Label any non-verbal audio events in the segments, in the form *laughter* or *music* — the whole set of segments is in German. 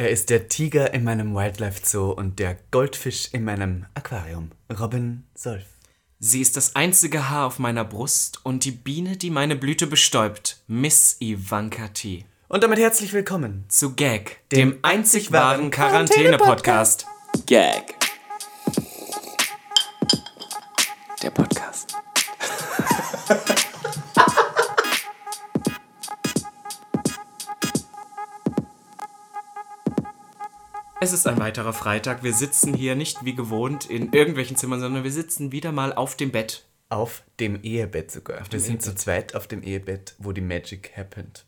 Er ist der Tiger in meinem Wildlife Zoo und der Goldfisch in meinem Aquarium. Robin Solf. Sie ist das einzige Haar auf meiner Brust und die Biene, die meine Blüte bestäubt. Miss Ivanka T. Und damit herzlich willkommen. Zu Gag, dem, einzig wahren Quarantäne-Podcast. Gag. Der Podcast. Es ist ein weiterer Freitag. Wir sitzen hier nicht wie gewohnt in irgendwelchen Zimmern, sondern wir sitzen wieder mal auf dem Bett. Auf dem Ehebett sogar. dem Wir sind zu Ehebett. zweit auf dem Ehebett, wo die Magic happened.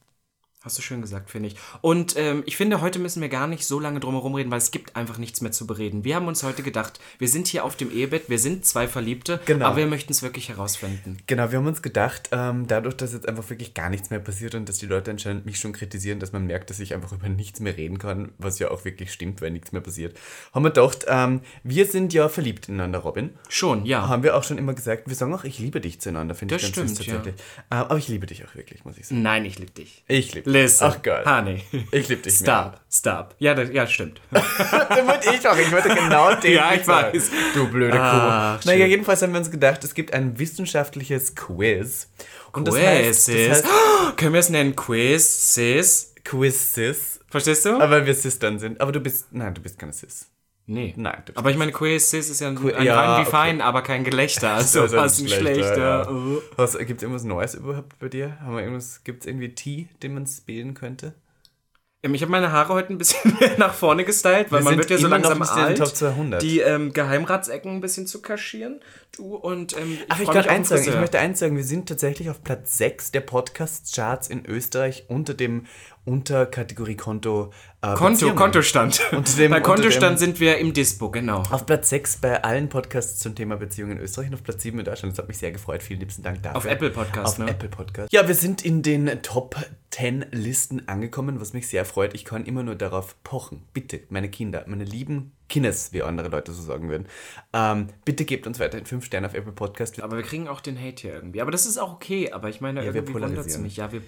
Hast du schön gesagt, finde ich. Und ähm, ich finde, heute müssen wir gar nicht so lange drum herum reden, weil es gibt einfach nichts mehr zu bereden. Wir haben uns heute gedacht, wir sind hier auf dem Ehebett, wir sind zwei Verliebte, Genau. aber wir möchten es wirklich herausfinden. Genau, wir haben uns gedacht, ähm, dadurch, dass jetzt einfach wirklich gar nichts mehr passiert und dass die Leute anscheinend mich schon kritisieren, dass man merkt, dass ich einfach über nichts mehr reden kann, was ja auch wirklich stimmt, weil nichts mehr passiert, haben wir gedacht, ähm, wir sind ja verliebt ineinander, Robin. Schon, ja. Haben wir auch schon immer gesagt, wir sagen auch, ich liebe dich zueinander, finde ich Das ganz süß stimmt, ja. tatsächlich. Ähm, aber ich liebe dich auch wirklich, muss ich sagen. Nein, ich liebe dich. Ich liebe dich. Listen. Ach geil. Honey. Ich liebe dich Stop, stop. Ja, das, ja, stimmt. *laughs* mehr. wollte ich auch, ich wollte genau *laughs* den Ja, ich sagen. weiß. Du blöde Kuh. Ach, naja, schön. jedenfalls haben wir uns gedacht, es gibt ein wissenschaftliches Quiz. Und das Quiz, heißt, das *gasps* heißt Können wir es nennen? Quiz, Sis? Quiz Sis. Verstehst du? Aber weil wir Sis dann sind. Aber du bist, nein, du bist keine Sis. Nee. Nein, du Aber ich meine, Quiz, ist ja ein, ein ja, rein wie okay. fein, aber kein Gelächter. *laughs* Also Also was ein schlechter. Oh. Was, gibt es irgendwas Neues überhaupt bei dir? Haben wir irgendwas, gibt es irgendwie Tee, den man spielen könnte? Ähm, Ich habe meine Haare heute ein bisschen *laughs* mehr nach vorne gestylt, weil Wir man wird ja so langsam alt, Top 200. die ähm, Geheimratsecken ein bisschen zu kaschieren. Du und ähm, ich Ach, ich mich eins sagen, ich möchte eins sagen, wir sind tatsächlich auf Platz 6 der Podcast-Charts in Österreich unter dem Unterkategorie Konto. Äh, Konto. Kontostand. Unter dem- Bei Kontostand dem- sind wir im Dispo, genau. Auf Platz 6 bei allen Podcasts zum Thema Beziehungen in Österreich und auf Platz 7 in Deutschland. Das hat mich sehr gefreut. Vielen liebsten Dank dafür. Auf Apple Podcast, Auf ne? Apple Podcast. Ja, wir sind in den Top 10 Listen angekommen, was mich sehr freut. Ich kann immer nur darauf pochen. Bitte, meine Kinder, meine lieben Kindes, wie andere Leute so sagen würden. Ähm, bitte gebt uns weiterhin 5 Sterne auf Apple Podcast. Aber wir kriegen auch den Hate hier irgendwie. Aber das ist auch okay. Aber ich meine, wir irgendwie wundert es mich. Ja, wir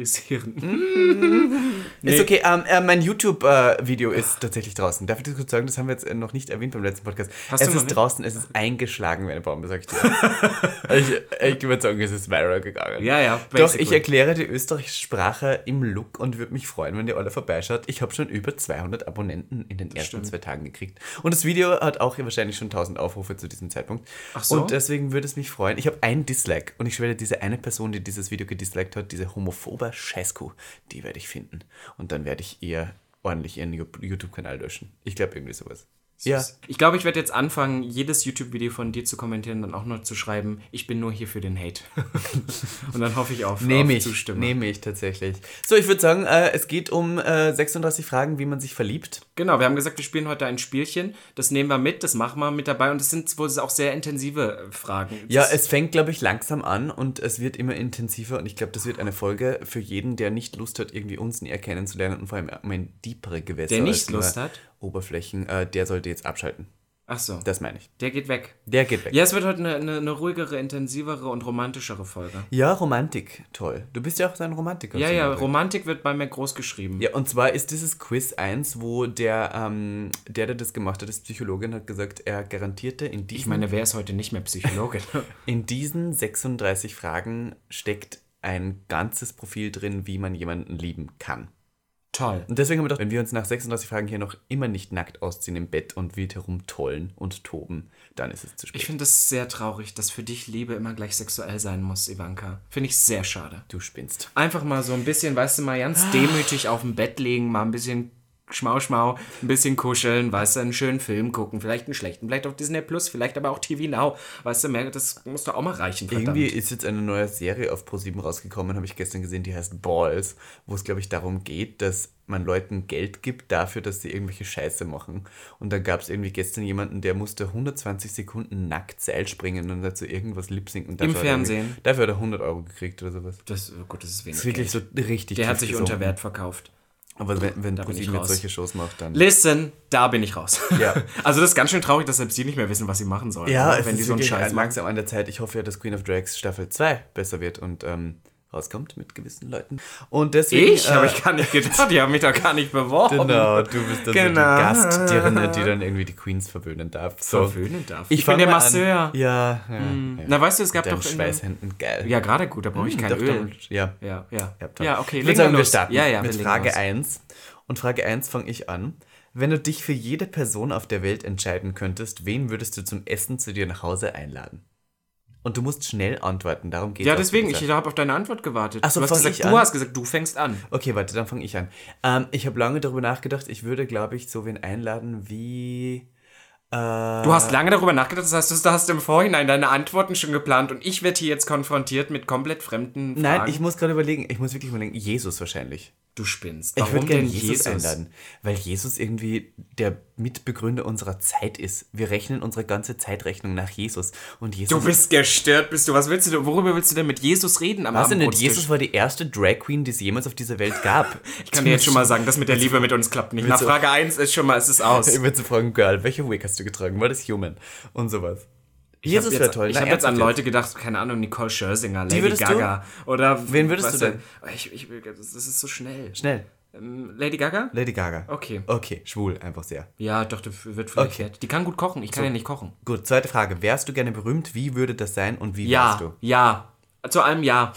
polarisieren. *laughs* Ist okay, ähm, äh, mein YouTube-Video ist tatsächlich draußen. Darf ich das kurz sagen? Das haben wir jetzt äh, noch nicht erwähnt beim letzten Podcast. Hast es ist draußen, es ist eingeschlagen wie eine Bombe, sag ich dir. *laughs* ich ich würde sagen, es ist viral gegangen. Ja, ja, Doch, basically. ich erkläre die österreichische Sprache im Look und würde mich freuen, wenn ihr alle vorbeischaut. Ich habe schon über 200 Abonnenten in den ersten zwei Tagen gekriegt. Und das Video hat auch wahrscheinlich schon 1000 Aufrufe zu diesem Zeitpunkt. Ach so? Und deswegen würde es mich freuen. Ich habe einen Dislike und ich schwöre, diese eine Person, die dieses Video gedisliked hat, diese homophobe Scheißkuh, die werde ich finden. Und dann werde ich ihr ordentlich ihren YouTube-Kanal löschen. Ich glaube irgendwie sowas. Ja. Ich glaube, ich werde jetzt anfangen, jedes YouTube-Video von dir zu kommentieren und dann auch noch zu schreiben, ich bin nur hier für den Hate. *laughs* und dann hoffe ich auf, Nehme auf ich, Zustimmung. nehme ich tatsächlich. So, ich würde sagen, äh, es geht um äh, 36 Fragen, wie man sich verliebt. Genau, wir haben gesagt, wir spielen heute ein Spielchen. Das nehmen wir mit, das machen wir mit dabei. Und das sind wohl auch sehr intensive äh, Fragen. Ja, Das- es fängt, glaube ich, langsam an und es wird immer intensiver und ich glaube, das wird eine Folge für jeden, der nicht Lust hat, irgendwie uns näher kennenzulernen und vor allem um ein deepere Gewässer. Der nicht Lust hat? Oberflächen, äh, der sollte jetzt abschalten. Ach so, Das meine ich. der geht weg. Der geht weg. Ja, es wird heute eine, eine, eine ruhigere, intensivere und romantischere Folge. Ja, Romantik, toll. Du bist ja auch ein Romantiker. Ja, ja, Beispiel. Romantik wird bei mir groß geschrieben. Ja, und zwar ist dieses Quiz eins, wo der, ähm, der, der das gemacht hat, ist Psychologin, hat gesagt, er garantierte in diesen, Ich meine, wer ist heute nicht mehr Psychologin? *laughs* in diesen 36 Fragen steckt ein ganzes Profil drin, wie man jemanden lieben kann. Toll. Und deswegen haben wir gedacht, wenn wir uns nach 36 Fragen hier noch immer nicht nackt ausziehen im Bett und wild herumtollen und toben, dann ist es zu spät. Ich finde es sehr traurig, dass für dich Liebe immer gleich sexuell sein muss, Ivanka. Finde ich sehr schade. du spinnst. Einfach mal so ein bisschen, weißt du, mal ganz demütig auf dem Bett liegen, mal ein bisschen Schmau, Schmau, ein bisschen kuscheln, weißt du, einen schönen Film gucken, vielleicht einen schlechten, vielleicht auf Disney Plus, vielleicht aber auch TV Now. Weißt du, mehr, das muss doch auch mal reichen, verdammt. Irgendwie ist jetzt eine neue Serie auf ProSieben rausgekommen, habe ich gestern gesehen, die heißt Balls, wo es, glaube ich, darum geht, dass man Leuten Geld gibt dafür, dass sie irgendwelche Scheiße machen. Und da gab es irgendwie gestern jemanden, der musste 120 Sekunden nackt Seil springen und dazu irgendwas lipsinken. Im hat er Fernsehen? Dafür hat er 100 Euro gekriegt oder sowas. Das, oh Gott, das ist wenig. Das ist wirklich Geld. so richtig Der hat sich unter Wert verkauft. Aber wenn, wenn ProSieben jetzt solche Shows macht, dann... Listen, da bin ich raus. Ja. *laughs* Also das ist ganz schön traurig, dass selbst sie nicht mehr wissen, was sie machen sollen. Ja, oder? es wenn ist die so einen Scheiß langsam an der Zeit. Ich hoffe ja, dass Queen of Drags Staffel 2 besser wird und ähm, rauskommt mit gewissen Leuten. Und deswegen. Ich? Habe ich gar nicht gedacht. Die haben mich doch gar nicht beworben. *laughs* Genau, du bist dann Genau. so die Gastdirne, die dann irgendwie die Queens verwöhnen darf. So. Verwöhnen darf. Ich, Ich bin der Masseur. Ja, ja, ja. Na, weißt du, es gab doch Schweißhänden, geil. Ja, gerade gut, da brauche ich Hm, kein doch, Öl. doch, Ja. Ja, ja. Ja. Ja, okay. Ich würde sagen, wir starten Ja, ja, mit Frage los. 1. Und Frage 1 fange ich an. Wenn du dich für jede Person auf der Welt entscheiden könntest, wen würdest du zum Essen zu dir nach Hause einladen? Und du musst schnell antworten, darum geht es. Ja, deswegen, ich habe auf deine Antwort gewartet. Ach so, du hast gesagt, du hast gesagt, du fängst an. Okay, warte, dann fange ich an. Ähm, ich habe lange darüber nachgedacht, ich würde, glaube ich, so wen einladen wie. Äh, Du hast lange darüber nachgedacht, das heißt, du hast im Vorhinein deine Antworten schon geplant und ich werde hier jetzt konfrontiert mit komplett fremden Fragen. Nein, ich muss gerade überlegen, ich muss wirklich überlegen, Jesus wahrscheinlich. Du spinnst. Ich Warum würde gerne denn Jesus, einladen, weil Jesus irgendwie der Mitbegründer unserer Zeit ist. Wir rechnen unsere ganze Zeitrechnung nach Jesus. Und Jesus Du bist gestört, bist du. Was willst du worüber willst du denn mit Jesus reden am Was denn? Jesus war die erste Drag Queen, die es jemals auf dieser Welt gab. *laughs* Ich kann dir jetzt schon mal sagen, das mit der Liebe mit uns klappt nicht. Nach Frage 1 ist schon mal, es *laughs* ist aus. Ich würde zu fragen, Girl, welche Wig hast du getragen? War das Human? Und sowas. Ich Jesus wäre toll. Ich habe jetzt an Leute gedacht, keine Ahnung, Nicole Scherzinger, Lady würdest du? Gaga. Oder Wen würdest du denn? Ich, ich, will- das, ist so schnell. Schnell. Ähm, Lady Gaga? Lady Gaga. Okay. Okay, schwul, einfach sehr. Ja, doch, wird vielleicht Okay. Die kann gut kochen, ich kann ja nicht kochen. Gut, zweite Frage. Wärst du gerne berühmt? Wie würde das sein und wie Ja, wärst du? ja. Zu allem ja.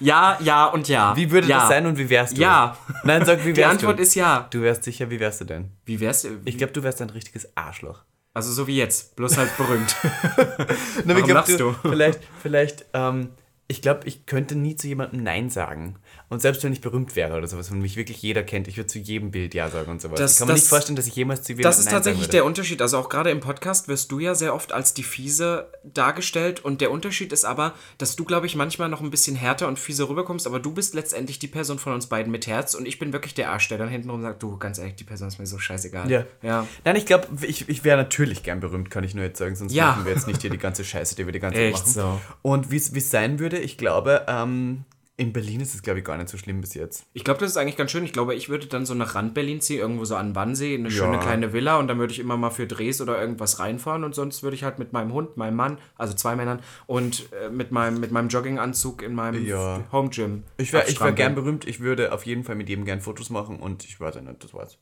ja, ja und ja. Wie würde ja. das sein und wie wärst du? Ja. Nein, sag, wie wärst Die Antwort du? ist ja. Du wärst sicher, wie wärst du denn? Wie wär's? Ich glaube, du wärst ein richtiges Arschloch. Also so wie jetzt, bloß halt berühmt. *laughs* Na, Warum lachst du? Vielleicht, vielleicht, ähm, ich glaube, ich könnte nie zu jemandem Nein sagen. Und selbst wenn ich berühmt wäre oder sowas und mich wirklich jeder kennt, ich würde zu jedem Bild Ja sagen und sowas. Das- ich kann mir das- nicht vorstellen, dass ich jemals zu jemandem Das ist Nein tatsächlich der. Unterschied. Also auch gerade im Podcast wirst du ja sehr oft als die Fiese dargestellt. Und der Unterschied ist aber, dass du, glaube ich, manchmal noch ein bisschen härter und fieser rüberkommst. Aber du bist letztendlich die Person von uns beiden mit Herz. Und ich bin wirklich der Arsch, der dann hintenrum sagt, du, ganz ehrlich, die Person ist mir so scheißegal. Ja. Ja. Nein, ich glaube, ich, ich wäre natürlich gern berühmt, kann ich nur jetzt sagen, sonst Ja. machen wir jetzt nicht hier die ganze Scheiße, die wir die ganze Zeit *laughs* machen. so. Und wie es sein würde, ich glaube, ähm, in Berlin ist es, glaube ich, gar nicht so schlimm bis jetzt. Ich glaube, das ist eigentlich ganz schön. Ich glaube, ich würde dann so nach Rand-Berlin ziehen, irgendwo so an Wannsee, eine schöne Ja. kleine Villa und dann würde ich immer mal für Drehs oder irgendwas reinfahren und sonst würde ich halt mit meinem Hund, meinem Mann, also zwei Männern und äh, mit, meinem, mit meinem Jogginganzug in meinem Ja. Home Gym. Ich wäre wär gern berühmt, ich würde auf jeden Fall mit jedem gern Fotos machen und ich weiß nicht, das war's.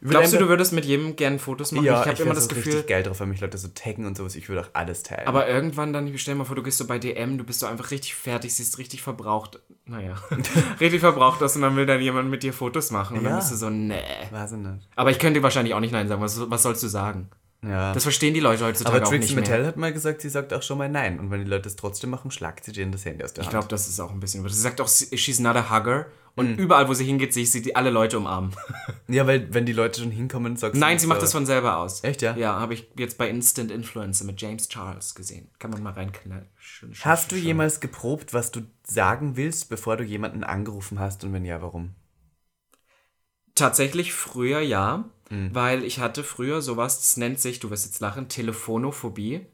Ich Glaubst du, du würdest mit jedem gern Fotos machen? ja, ich habe ich immer das Gefühl. richtig geil drauf, wenn mich Leute so taggen und sowas. Ich würde auch alles teilen. Aber irgendwann dann, stell dir mal vor, du gehst so bei DM, du bist so einfach richtig fertig, siehst richtig verbraucht. Naja, *laughs* richtig verbraucht aus und dann will dann jemand mit dir Fotos machen. Und Ja. dann bist du so, nee. weiß ich nicht. Aber ich könnte dir wahrscheinlich auch nicht Nein sagen. Was, was sollst du sagen? Ja. Das verstehen die Leute heutzutage aber auch Trixie nicht mehr. Mattel hat mal gesagt, sie sagt auch schon mal Nein. Und wenn die Leute es trotzdem machen, schlagt sie denen das Handy aus der Ich Hand. glaube, das ist auch ein bisschen über. Sie sagt auch, sie- she's not a hugger. Und Mhm. überall, wo sie hingeht, sehe ich sie die alle Leute umarmen. *laughs* Ja, weil wenn die Leute schon hinkommen, sagst du Nein, sie macht so, das von selber aus. Echt, ja? Ja, habe ich jetzt bei Instant Influencer mit James Charles gesehen. Kann man mal reinknallen. Schön, schön, Hast du jemals geprobt, was du sagen willst, bevor du jemanden angerufen hast? Und wenn ja, warum? Tatsächlich früher ja, Mhm. weil ich hatte früher sowas, das nennt sich, du wirst jetzt lachen, Telefonophobie.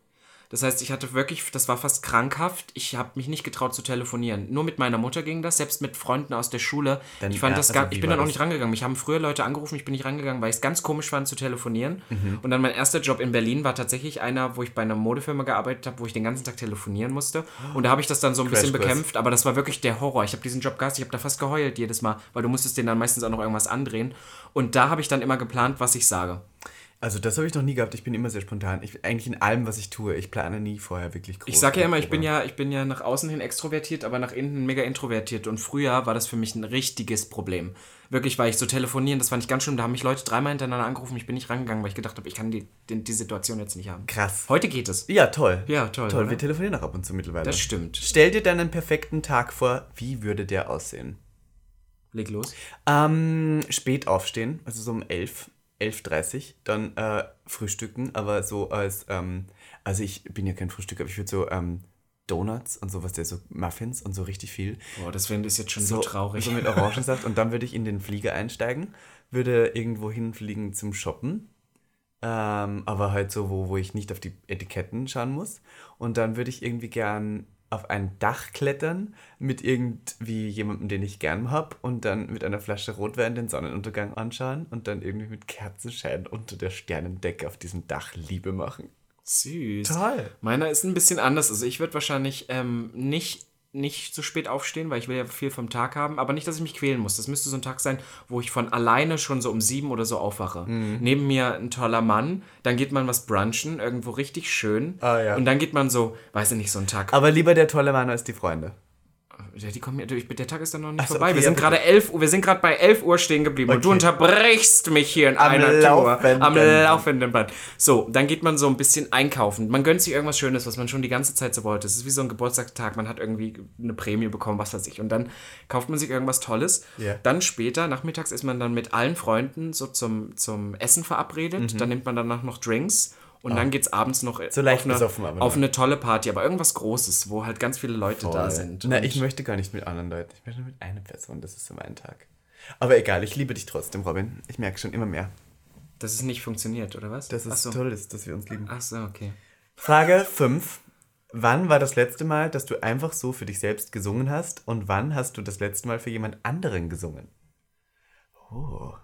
Das heißt, ich hatte wirklich, das war fast krankhaft. Ich habe mich nicht getraut zu telefonieren. Nur mit meiner Mutter ging das, selbst mit Freunden aus der Schule. Dann, ich fand ja, das also gar, ich bin dann auch nicht rangegangen. Mich haben früher Leute angerufen, ich bin nicht rangegangen, weil ich es ganz komisch fand zu telefonieren. Mhm. Und dann mein erster Job in Berlin war tatsächlich einer, wo ich bei einer Modefirma gearbeitet habe, wo ich den ganzen Tag telefonieren musste. Und da habe ich das dann so ein bisschen Crashkurs. bekämpft, aber das war wirklich der Horror. Ich habe diesen Job gehasst, ich habe da fast geheult jedes Mal, weil du musstest den dann meistens auch noch irgendwas andrehen. Und da habe ich dann immer geplant, was ich sage. Also das habe ich noch nie gehabt. Ich bin immer sehr spontan. Ich, eigentlich in allem, was ich tue. Ich plane nie vorher wirklich groß. Ich sage ja immer, ich bin ja, ich bin ja nach außen hin extrovertiert, aber nach innen mega introvertiert. Und früher war das für mich ein richtiges Problem. Wirklich, weil ich so telefonieren, das fand ich ganz schlimm. Da haben mich Leute dreimal hintereinander angerufen, ich bin nicht rangegangen, weil ich gedacht habe, ich kann die, die, die Situation jetzt nicht haben. Krass. Heute geht es. Ja, toll. Ja, toll, Toll, oder? wir telefonieren auch ab und zu mittlerweile. Das stimmt. Stell dir deinen perfekten Tag vor. Wie würde der aussehen? Leg los. Ähm, spät aufstehen, also so um 11, 11.30 dann äh, frühstücken, aber so als, ähm, also ich bin ja kein Frühstücker, aber ich würde so ähm, Donuts und sowas, der so Muffins und so richtig viel. Boah, das finde ich jetzt schon so, traurig. So mit Orangensaft und dann würde ich in den Flieger einsteigen, würde irgendwo hinfliegen zum Shoppen, ähm, aber halt so, wo, wo ich nicht auf die Etiketten schauen muss. Und dann würde ich irgendwie gern auf ein Dach klettern mit irgendwie jemandem, den ich gern habe und dann mit einer Flasche Rotwein den Sonnenuntergang anschauen und dann irgendwie mit Kerzenschein unter der Sternendecke auf diesem Dach Liebe machen. Süß. Toll. Meiner ist ein bisschen anders. Also ich würde wahrscheinlich ähm, nicht nicht so spät aufstehen, weil ich will ja viel vom Tag haben, aber nicht, dass ich mich quälen muss. Das müsste so ein Tag sein, wo ich von alleine schon so um sieben oder so aufwache. Mhm. Neben mir ein toller Mann, dann geht man was brunchen, irgendwo richtig schön. Ah, ja. Und dann geht man so, weiß ich nicht, so ein Tag. Aber lieber der tolle Mann als die Freunde. Ja, die kommen ja durch. Der Tag ist dann noch nicht Ach so, vorbei. okay, wir ja, sind bitte. gerade 11 Uhr, wir sind gerade bei 11 Uhr stehen geblieben und du Okay. unterbrichst mich hier in Am einer laufenden Tour. Am laufenden Band. So, dann geht man so ein bisschen einkaufen. Man gönnt sich irgendwas Schönes, was man schon die ganze Zeit so wollte. Es ist wie so ein Geburtstagstag. Man hat irgendwie eine Prämie bekommen, was weiß ich. Und dann kauft man sich irgendwas Tolles. Ja. Dann später, nachmittags, ist man dann mit allen Freunden so zum, zum Essen verabredet. Dann nimmt man danach noch Drinks. Und dann geht's abends noch. So leicht auf, eine, aber auf noch. eine tolle Party, aber irgendwas Großes, wo halt ganz viele Leute da sind. Na, ich möchte gar nicht mit anderen Leuten. Ich möchte nur mit einer Person. Das ist so mein Tag. Aber egal, ich liebe dich trotzdem, Robin. Ich merke schon immer mehr, Dass es nicht funktioniert, oder was? dass es so. toll ist, dass wir uns lieben. Ach so, okay. Frage 5. Wann war das letzte Mal, dass du einfach so für dich selbst gesungen hast? Und wann hast du das letzte Mal für jemand anderen gesungen? Oh.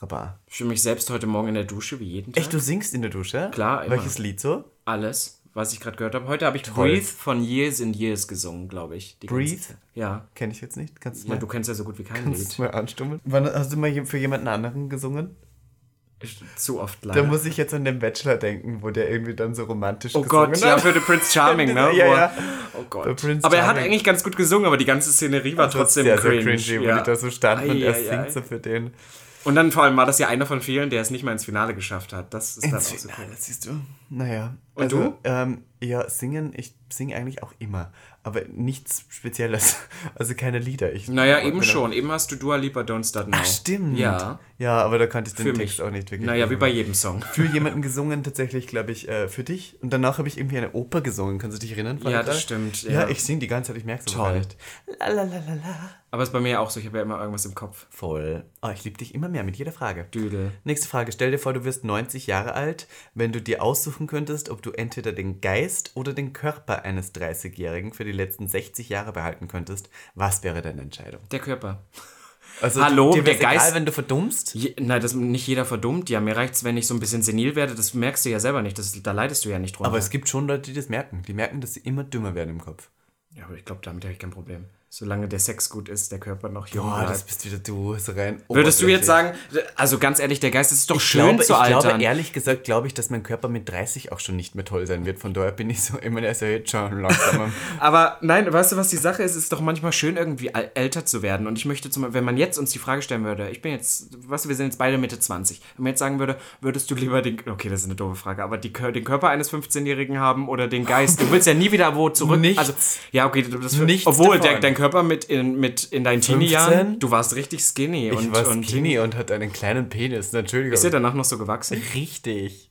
Rabar. Für mich selbst heute Morgen in der Dusche, wie jeden Tag. Echt, du singst in der Dusche? Klar, immer. Welches Lied so? Alles, was ich gerade gehört habe. Heute habe ich Breathe von Years and Years gesungen, glaube ich. ganze Breathe? Ja. Kenne ich jetzt nicht. Kannst du Ja, mal, du kennst ja so gut wie kein kannst Lied. du mal anstummeln? Wann hast du mal für jemanden anderen gesungen? Zu oft Da leider. muss ich jetzt an den Bachelor denken, wo der irgendwie dann so romantisch Oh gesungen Gott, hat. ja, für den Prince Charming, *laughs* ne? Ja, Wo ja. Oh Gott. Aber er hat eigentlich ganz gut gesungen, aber die ganze Szenerie war trotzdem sehr, cringe. sehr cringy, wo ja. die da so standen und er ei, singt ei. so für den. Und dann vor allem war das ja einer von vielen, der es nicht mal ins Finale geschafft hat. Das ist dann auch so cool. Finale, siehst du? Naja. Und also, du? Ähm, ja, singen, ich singe eigentlich auch immer. Aber nichts Spezielles. *laughs* Also keine Lieder. Ich, Naja, eben schon. Eben hast du Dua Lipa Don't Start Now. Ach, stimmt. Ja. Ja, aber da kannte ich den Für Text mich. auch nicht wirklich. Naja, wie bei jedem Song. für jemanden gesungen, tatsächlich, glaube ich, äh, für dich. Und danach habe ich irgendwie eine Oper gesungen. Kannst du dich erinnern? Ja, das stimmt, Ja, ja. ich singe die ganze Zeit, ich merke es gar nicht. La, la, la, la, la. Aber es ist bei mir auch so, ich habe ja immer irgendwas im Kopf. Voll. Oh, ich liebe dich immer mehr mit jeder Frage. Düdel. Nächste Frage. Stell dir vor, du wirst 90 Jahre alt, wenn du dir aussuchen könntest, ob du entweder den Geist oder den Körper eines 30-Jährigen für die letzten 60 Jahre behalten könntest. Was wäre deine Entscheidung? Der Körper. Also, Hallo, dir der Geist- egal, wenn du verdummst? Je, nein, das nicht jeder verdummt. Ja, mir reicht's, wenn ich so ein bisschen senil werde. Das merkst du ja selber nicht. Das, da leidest du ja nicht drunter. Aber es gibt schon Leute, die das merken. Die merken, dass sie immer dümmer werden im Kopf. ja, aber ich glaube, damit habe ich kein Problem. Solange der Sex gut ist, der Körper noch jung Boah, das bist wieder du, so rein. Würdest du jetzt sagen, also ganz ehrlich, der Geist ist doch Ich schön glaube, zu ich altern. glaube, ehrlich gesagt, glaube ich, dass mein Körper mit 30 auch schon nicht mehr toll sein wird. Von daher bin ich so, ich meine, er ist ja jetzt schon langsam. am- *laughs* Aber nein, weißt du, was die Sache ist? Es ist doch manchmal schön, irgendwie älter zu werden. Und ich möchte zum wenn man jetzt uns die Frage stellen würde, ich bin jetzt, weißt du, wir sind jetzt beide Mitte 20. Wenn man jetzt sagen würde, würdest du lieber den, okay, das ist eine doofe Frage, aber die, den Körper eines 15-Jährigen haben oder den Geist? Du willst ja nie wieder wo zurück. Nichts. Also, ja, okay, das Nichts obwohl davon. der, dein Körper mit in, mit in deinen Teenie-Jahren, 15? du warst richtig skinny. Ich und, war und skinny und hatte einen kleinen Penis, Entschuldigung. ist er danach noch so gewachsen? Richtig.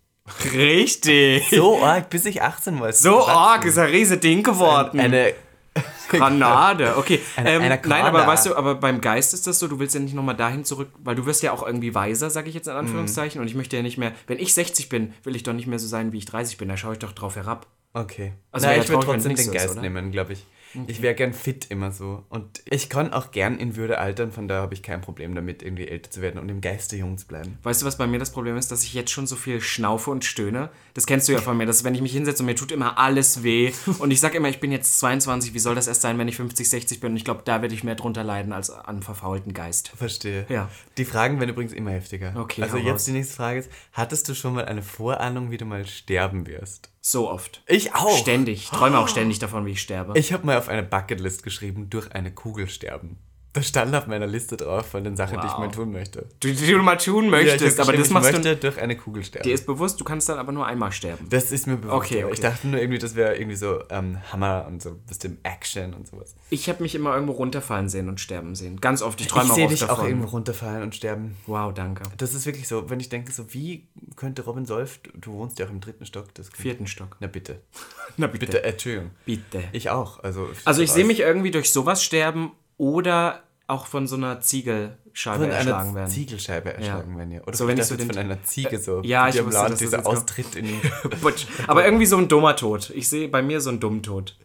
Richtig. So arg, bis ich 18 war. ist So gewachsen. arg ist er riese Ding geworden. Eine. *laughs* Granate, okay. Eine- ähm, eine nein, aber weißt du, aber beim Geist ist das so, du willst ja nicht nochmal dahin zurück, weil du wirst ja auch irgendwie weiser, sage ich jetzt in Anführungszeichen, und ich möchte ja nicht mehr, wenn ich 60 bin, will ich doch nicht mehr so sein, wie ich 30 bin, da schaue ich doch drauf herab. Okay. Also Also wäre Na, ich würde trotzdem den ist, Geist oder? nehmen, glaube ich. Ich wäre gern fit immer so. Und ich kann auch gern in Würde altern, von daher habe ich kein Problem damit, irgendwie älter zu werden und im Geiste jung zu bleiben. Weißt du, was bei mir das Problem ist, dass ich jetzt schon so viel schnaufe und stöhne? Das kennst du ja von mir, dass wenn ich mich hinsetze und mir tut immer alles weh *laughs* und ich sage immer, ich bin jetzt 22, wie soll das erst sein, wenn ich 50, 60 bin? Und ich glaube, da werde ich mehr drunter leiden als an einem verfaulten Geist. Verstehe. Ja. Die Fragen werden übrigens immer heftiger. Okay, Also jetzt raus. die nächste Frage ist, hattest du schon mal eine Vorahnung, wie du mal sterben wirst? So oft. Ich auch. Ständig. Ich träume auch ständig davon, wie ich sterbe. Ich habe mal auf eine Bucketlist geschrieben, durch eine Kugel sterben. Das stand auf meiner Liste drauf von den Sachen, die ich Wow. mal tun möchte. Du, die du mal tun Ja, möchtest, hab aber das machst du. möchte durch eine Kugel sterben. Dir ist bewusst, du kannst dann aber nur einmal sterben. das ist mir bewusst. Okay, okay. Ich dachte nur irgendwie, das wäre irgendwie so ähm, Hammer und so bisschen Action und sowas. Ich habe mich immer irgendwo runterfallen sehen und sterben sehen. Ganz oft. Ich träume ich auch dich davon. auch irgendwo runterfallen und sterben. Wow, danke. Das ist wirklich so, wenn ich denke, so wie könnte Robin Solf, du wohnst ja auch im dritten Stock, das Vierten Stock. Na bitte. *laughs* Na bitte. Bitte, Entschuldigung. Bitte. Ich auch. Also, Also ich sehe mich irgendwie durch sowas sterben oder auch von so einer Ziegelscheibe von erschlagen einer werden. Ziegel erschlagen werden, ja. Oder So, wenn ich so den- von einer Ziege so. ja, ich wusste, Land, dass das dieser kommt. Austritt in. *laughs* Butsch. Aber irgendwie so ein dummer Tod. Ich sehe bei mir so einen dummen Tod.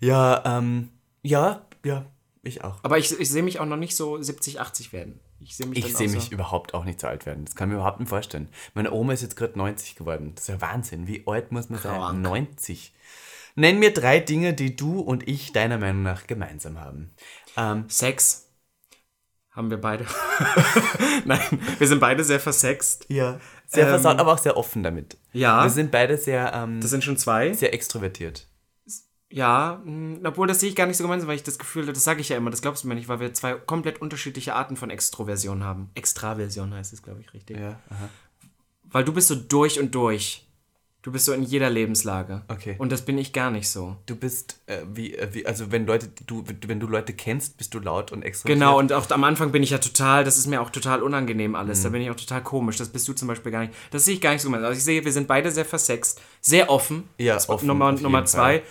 ja, ähm, ja, ja, ich auch. Aber ich, ich sehe mich auch noch nicht so 70, 80 werden. Ich sehe mich Ich auch mich so. überhaupt auch nicht so alt werden. Das kann ich mir überhaupt nicht vorstellen. Meine Oma ist jetzt gerade 90 geworden. Das ist ja Wahnsinn. Wie alt muss man sein? Krank. 90. Nenn mir drei Dinge, die du und ich deiner Meinung nach gemeinsam haben. Ähm, Sex. Haben wir beide. *laughs* Nein, wir sind beide sehr versext. ja. Sehr Ähm, versaut, aber auch sehr offen damit. Ja. Wir sind beide sehr, ähm, Das sind schon zwei. sehr extrovertiert. Ja, mh, obwohl das sehe ich gar nicht so gemeinsam, weil ich das Gefühl, das sage ich ja immer, das glaubst du mir nicht, weil wir zwei komplett unterschiedliche Arten von Extroversion haben. Extraversion heißt es, glaube ich, richtig. Ja, aha. Weil du bist so durch und durch. Du bist so in jeder Lebenslage. Okay. Und das bin ich gar nicht so. Du bist, äh, wie, äh, wie, also wenn Leute, du, wenn du Leute kennst, bist du laut und extrovertiert. Genau, und auch am Anfang bin ich ja total, das ist mir auch total unangenehm alles. Da bin ich auch total komisch. Das bist du zum Beispiel gar nicht. Das sehe ich gar nicht so. Also ich sehe, wir sind beide sehr versext, sehr offen. Ja, Das offen, Nummer, Nummer zwei. Fall.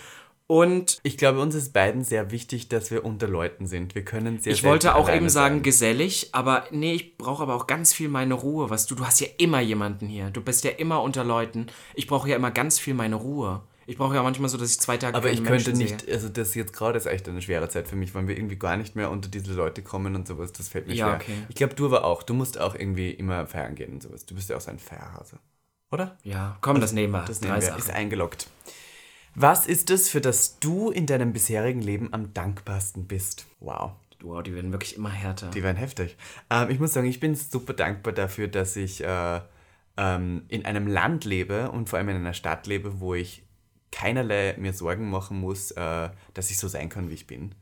Und Ich glaube, uns ist beiden sehr wichtig, dass wir unter Leuten sind. Wir können sehr ich wollte auch eben sagen, sein. gesellig, aber nee, ich brauche aber auch ganz viel meine Ruhe. Was du, du hast ja immer jemanden hier. Du bist ja immer unter Leuten. Ich brauche ja immer ganz viel meine Ruhe. Ich brauche ja manchmal so, dass ich zwei Tage Aber ich könnte Menschen nicht, also das jetzt gerade ist echt eine schwere Zeit für mich, weil wir irgendwie gar nicht mehr unter diese Leute kommen und sowas. Das fällt mir Ja, schwer. okay. Ich glaube, du aber auch. Du musst auch irgendwie immer feiern gehen und sowas. Du bist ja auch so ein Feierhase. Oder? sehe. Ja, komm, das nehmen wir. Das nehmen wir. Ist eingeloggt. Was ist es, für das du in deinem bisherigen Leben am dankbarsten bist? Wow. Wow, die werden wirklich immer härter. Die werden heftig. Ähm, ich muss sagen, ich bin super dankbar dafür, dass ich äh, ähm, in einem Land lebe und vor allem in einer Stadt lebe, wo ich keinerlei mir Sorgen machen muss, äh, dass ich so sein kann, wie ich bin.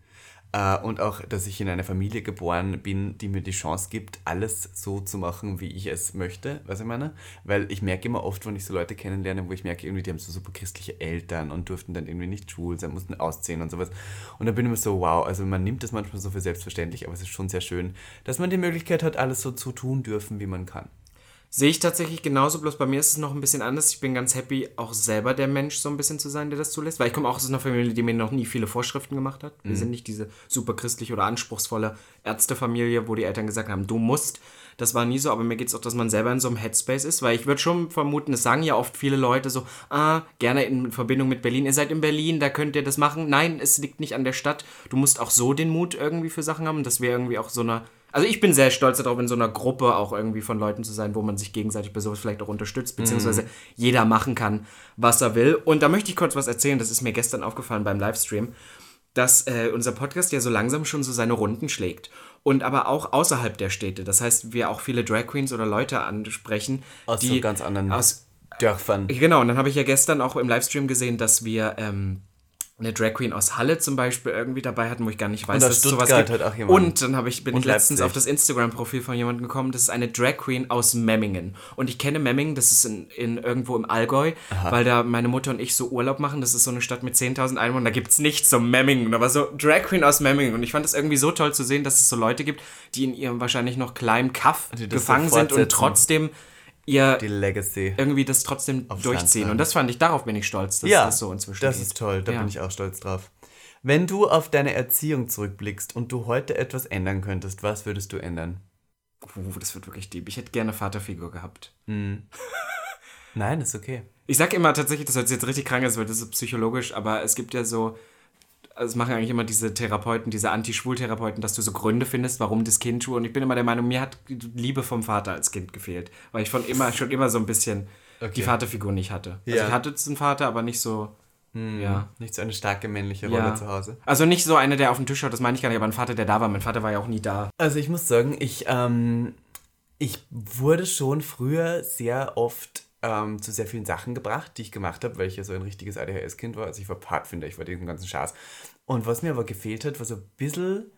Äh, und auch, dass ich in einer Familie geboren bin, die mir die Chance gibt, alles so zu machen, wie ich es möchte, was ich meine. Weil ich merke immer oft, wenn ich so Leute kennenlerne, wo ich merke, irgendwie, die haben so super christliche Eltern und durften dann irgendwie nicht schwul sein, mussten ausziehen und sowas. Und da bin ich immer so, wow, also man nimmt das manchmal so für selbstverständlich, aber es ist schon sehr schön, dass man die Möglichkeit hat, alles so zu tun dürfen, wie man kann. Sehe ich tatsächlich genauso, bloß bei mir ist es noch ein bisschen anders. Ich bin ganz happy, auch selber der Mensch so ein bisschen zu sein, der das zulässt. Weil ich komme auch aus einer Familie, die mir noch nie viele Vorschriften gemacht hat. Wir sind nicht diese super christliche oder anspruchsvolle Ärztefamilie, wo die Eltern gesagt haben, du musst. Das war nie so, aber mir geht es auch, dass man selber in so einem Headspace ist, weil ich würde schon vermuten, es sagen ja oft viele Leute so, ah, gerne in Verbindung mit Berlin, ihr seid in Berlin, da könnt ihr das machen. Nein, es liegt nicht an der Stadt. Du musst auch so den Mut irgendwie für Sachen haben. Das wäre irgendwie auch so eine also ich bin sehr stolz darauf, in so einer Gruppe auch irgendwie von Leuten zu sein, wo man sich gegenseitig bei sowas vielleicht auch unterstützt, beziehungsweise jeder machen kann, was er will. Und da möchte ich kurz was erzählen, das ist mir gestern aufgefallen beim Livestream, dass äh, unser Podcast ja so langsam schon so seine Runden schlägt. Und aber auch außerhalb der Städte. Das heißt, wir auch viele Drag Queens oder Leute ansprechen, Aus die so ganz anderen aus Dörfern. Genau, und dann habe ich ja gestern auch im Livestream gesehen, dass wir ähm, eine Drag Queen aus Halle zum Beispiel irgendwie dabei hatten, wo ich gar nicht weiß, dass es sowas gibt. hat auch. Und dann habe ich, bin Und ich letztens Leipzig. auf das Instagram-Profil von jemandem gekommen, das ist eine Drag Queen aus Memmingen. Und ich kenne Memmingen, das ist in, in irgendwo im Allgäu, weil da meine Mutter und ich so Urlaub machen. Das ist so eine Stadt mit 10.000 Einwohnern, da gibt es nichts so Memmingen. Aber so Drag Queen aus Memmingen. Und ich fand das irgendwie so toll zu sehen, dass es so Leute gibt, die in ihrem wahrscheinlich noch kleinen Kaff gefangen sind und trotzdem ihr Die Legacy. irgendwie das trotzdem Land durchziehen. Und das fand ich, darauf bin ich stolz, dass ja, das so inzwischen das geht. ist toll, da Ja. bin ich auch stolz drauf. Wenn du auf deine Erziehung zurückblickst und du heute etwas ändern könntest, was würdest du ändern? Uh, das wird wirklich deep. Ich hätte gerne Vaterfigur gehabt. *laughs* Nein, ist okay. Ich sag immer tatsächlich, das hört sich jetzt richtig krank an, weil das ist psychologisch, aber es gibt ja so, also es machen eigentlich immer diese Therapeuten, diese Anti-Schwul-Therapeuten, dass du so Gründe findest, warum das Kind schwul. Und ich bin immer der Meinung, mir hat Liebe vom Vater als Kind gefehlt, weil ich von immer *laughs* schon immer so ein bisschen die Vaterfigur nicht hatte. Also Ja. ich hatte jetzt einen Vater, aber nicht so, ja. Nicht so eine starke männliche Rolle Ja. zu Hause. Also nicht so einer, der auf dem Tisch schaut, das meine ich gar nicht, aber ein Vater, der da war. Mein Vater war ja auch nie da. Also ich muss sagen, ich, ähm, ich wurde schon früher sehr oft ähm, zu sehr vielen Sachen gebracht, die ich gemacht habe, weil ich ja so ein richtiges ADHS-Kind war. Also ich war Pfadfinder, ich war diesen ganzen Schaß. Und was mir aber gefehlt hat, war so ein bisschen,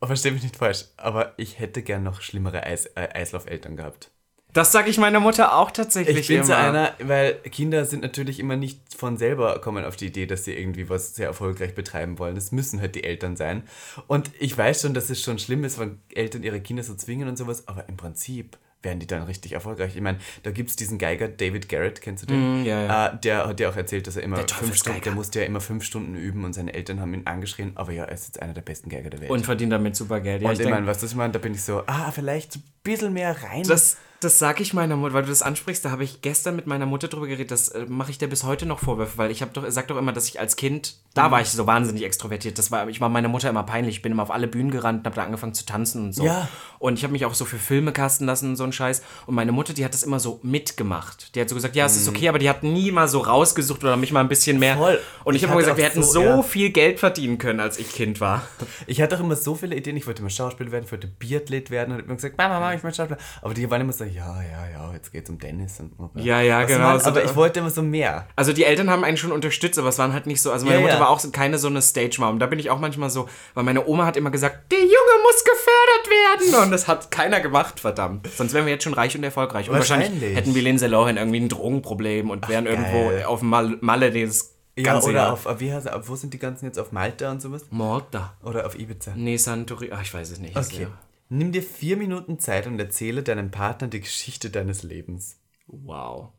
oh, versteh mich nicht falsch, aber ich hätte gern noch schlimmere Eis, äh, Eislaufeltern gehabt. Das sage ich meiner Mutter auch tatsächlich Ich bin immer. so einer, weil Kinder sind natürlich immer nicht von selber kommen auf die Idee, dass sie irgendwie was sehr erfolgreich betreiben wollen. Das müssen halt die Eltern sein. Und ich weiß schon, dass es schon schlimm ist, wenn Eltern ihre Kinder so zwingen und sowas, aber im Prinzip werden die dann richtig erfolgreich. Ich meine, da gibt es diesen Geiger, David Garrett, kennst du den? Mm, ja, ja. Äh, der hat ja auch erzählt, dass er immer fünf Teufelsgeiger. Stunden, der musste ja immer fünf Stunden üben und seine Eltern haben ihn angeschrien, aber ja, er ist jetzt einer der besten Geiger der Welt. Und verdient damit super Geld. Ja, und ich ich meine, was das ich meine, da bin ich so, ah, vielleicht ein bisschen mehr rein. das, Das sage ich meiner Mutter, weil du das ansprichst. Da habe ich gestern mit meiner Mutter drüber geredet. Das äh, mache ich dir bis heute noch Vorwürfe, weil ich habe doch, sag doch immer, dass ich als Kind, da war ich so wahnsinnig extrovertiert. Das war, ich war meiner Mutter immer peinlich. Ich bin immer auf alle Bühnen gerannt und habe da angefangen zu tanzen und so. Ja. Und ich habe mich auch so für Filme casten lassen und so ein Scheiß. Und meine Mutter, die hat das immer so mitgemacht. Die hat so gesagt, ja, es ist okay, aber die hat nie mal so rausgesucht oder mich mal ein bisschen mehr. Voll. Und ich, Ich habe immer gesagt, wir hätten so, ja. viel Geld verdienen können, als ich Kind war. Ich hatte auch immer so viele Ideen. Ich wollte immer Schauspieler werden, ich wollte Biathlet werden und hab immer gesagt, Mama, Mama, ich möchte Schauspieler. Aber die waren immer so, ja, ja, ja, jetzt geht's um Tennis. Und, Ja, ja, Weißt du, genau, so aber ich wollte immer so mehr. Also die Eltern haben einen schon unterstützt, aber es waren halt nicht so. Also meine Ja, Mutter ja. war auch keine so eine Stage-Mom. Da bin ich auch manchmal so, weil meine Oma hat immer gesagt, der Junge muss gefördert werden. *laughs* Und das hat keiner gemacht, verdammt. Sonst wären wir jetzt schon reich und erfolgreich. Und wahrscheinlich, Wahrscheinlich. hätten wir Lindsay Lohan irgendwie ein Drogenproblem und wären irgendwo geil. auf Mal Malle das Ja, ganze oder auf, wie heißt, wo sind die ganzen jetzt? Auf Malta und sowas? Malta. Oder auf Ibiza? Nee, Santorini. Ach, ich weiß es nicht. Okay. Nimm dir vier Minuten Zeit und erzähle deinem Partner die Geschichte deines Lebens. Wow.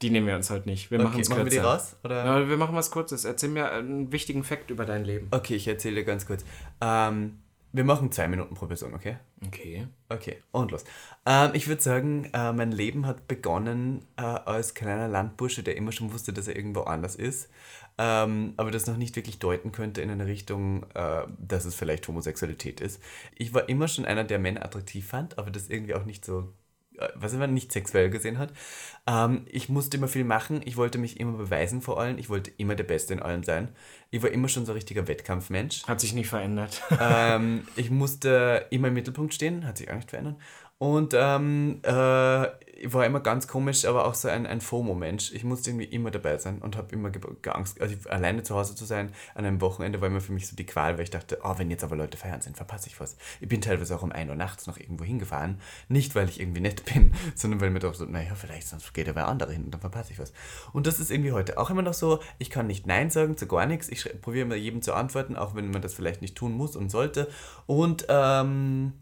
Die nehmen wir uns heute nicht. Wir machen Okay, es machen wir die kürzer. raus? Oder? Ja, wir machen was Kurzes. Erzähl mir einen wichtigen Fakt über dein Leben. Okay, ich erzähle dir ganz kurz. Ähm, wir machen zwei Minuten pro Person, okay? Okay. Okay, und los. Ähm, ich würde sagen, äh, mein Leben hat begonnen äh, als kleiner Landbursche, der immer schon wusste, dass er irgendwo anders ist, ähm, aber das noch nicht wirklich deuten könnte in eine Richtung, äh, dass es vielleicht Homosexualität ist. Ich war immer schon einer, der Männer attraktiv fand, aber das irgendwie auch nicht so, was man nicht sexuell gesehen hat. Ähm, ich musste immer viel machen, ich wollte mich immer beweisen vor allem, ich wollte immer der Beste in allem sein. Ich war immer schon so ein richtiger Wettkampfmensch. Hat sich nicht verändert. ähm, ich musste immer im Mittelpunkt stehen, hat sich auch nicht verändert. Und ähm, äh, war immer ganz komisch, aber auch so ein, ein FOMO-Mensch. Ich musste irgendwie immer dabei sein und habe immer geangst, also ich- alleine zu Hause zu sein an einem Wochenende war immer für mich so die Qual, weil ich dachte, oh, wenn jetzt aber Leute feiern sind, verpasse ich was. Ich bin teilweise auch um 1 Uhr nachts noch irgendwo hingefahren. Nicht, weil ich irgendwie nett *laughs* bin, sondern weil mir doch so, naja, vielleicht sonst geht ja wer andere hin und dann verpasse ich was. Und das ist irgendwie heute auch immer noch so, ich kann nicht Nein sagen zu gar nichts. Ich probiere immer jedem zu antworten, auch wenn man das vielleicht nicht tun muss und sollte. Und ähm,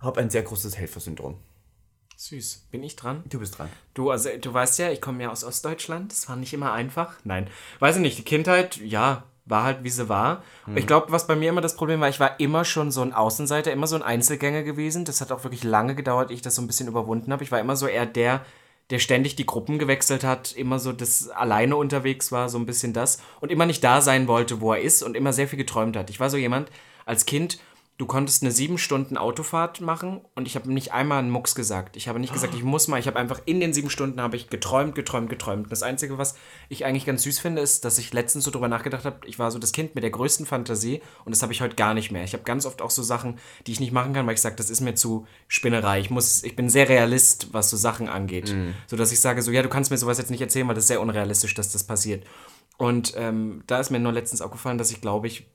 habe ein sehr großes Helfersyndrom. Süß. Bin ich dran? Du bist dran. Du, also, du weißt ja, ich komme ja aus Ostdeutschland. Das war nicht immer einfach. Nein. Weiß ich nicht. Die Kindheit, ja, war halt, wie sie war. Ich glaube, was bei mir immer das Problem war, ich war immer schon so ein Außenseiter, immer so ein Einzelgänger gewesen. Das hat auch wirklich lange gedauert, ich das so ein bisschen überwunden habe. Ich war immer so eher der, der ständig die Gruppen gewechselt hat, immer so das alleine unterwegs war, so ein bisschen das. Und immer nicht da sein wollte, wo er ist und immer sehr viel geträumt hat. Ich war so jemand, als Kind, du konntest eine sieben Stunden Autofahrt machen und ich habe nicht einmal einen Mucks gesagt. Ich habe nicht gesagt, ich muss mal. Ich habe einfach in den sieben Stunden habe ich geträumt, geträumt, geträumt. Das Einzige, was ich eigentlich ganz süß finde, ist, dass ich letztens so drüber nachgedacht habe, ich war so das Kind mit der größten Fantasie und das habe ich heute gar nicht mehr. Ich habe ganz oft auch so Sachen, die ich nicht machen kann, weil ich sage, das ist mir zu Spinnerei. Ich muss, ich bin sehr Realist, was so Sachen angeht. So dass ich sage, so ja, du kannst mir sowas jetzt nicht erzählen, weil das ist sehr unrealistisch, dass das passiert. Und ähm, da ist mir nur letztens aufgefallen, dass ich glaube ich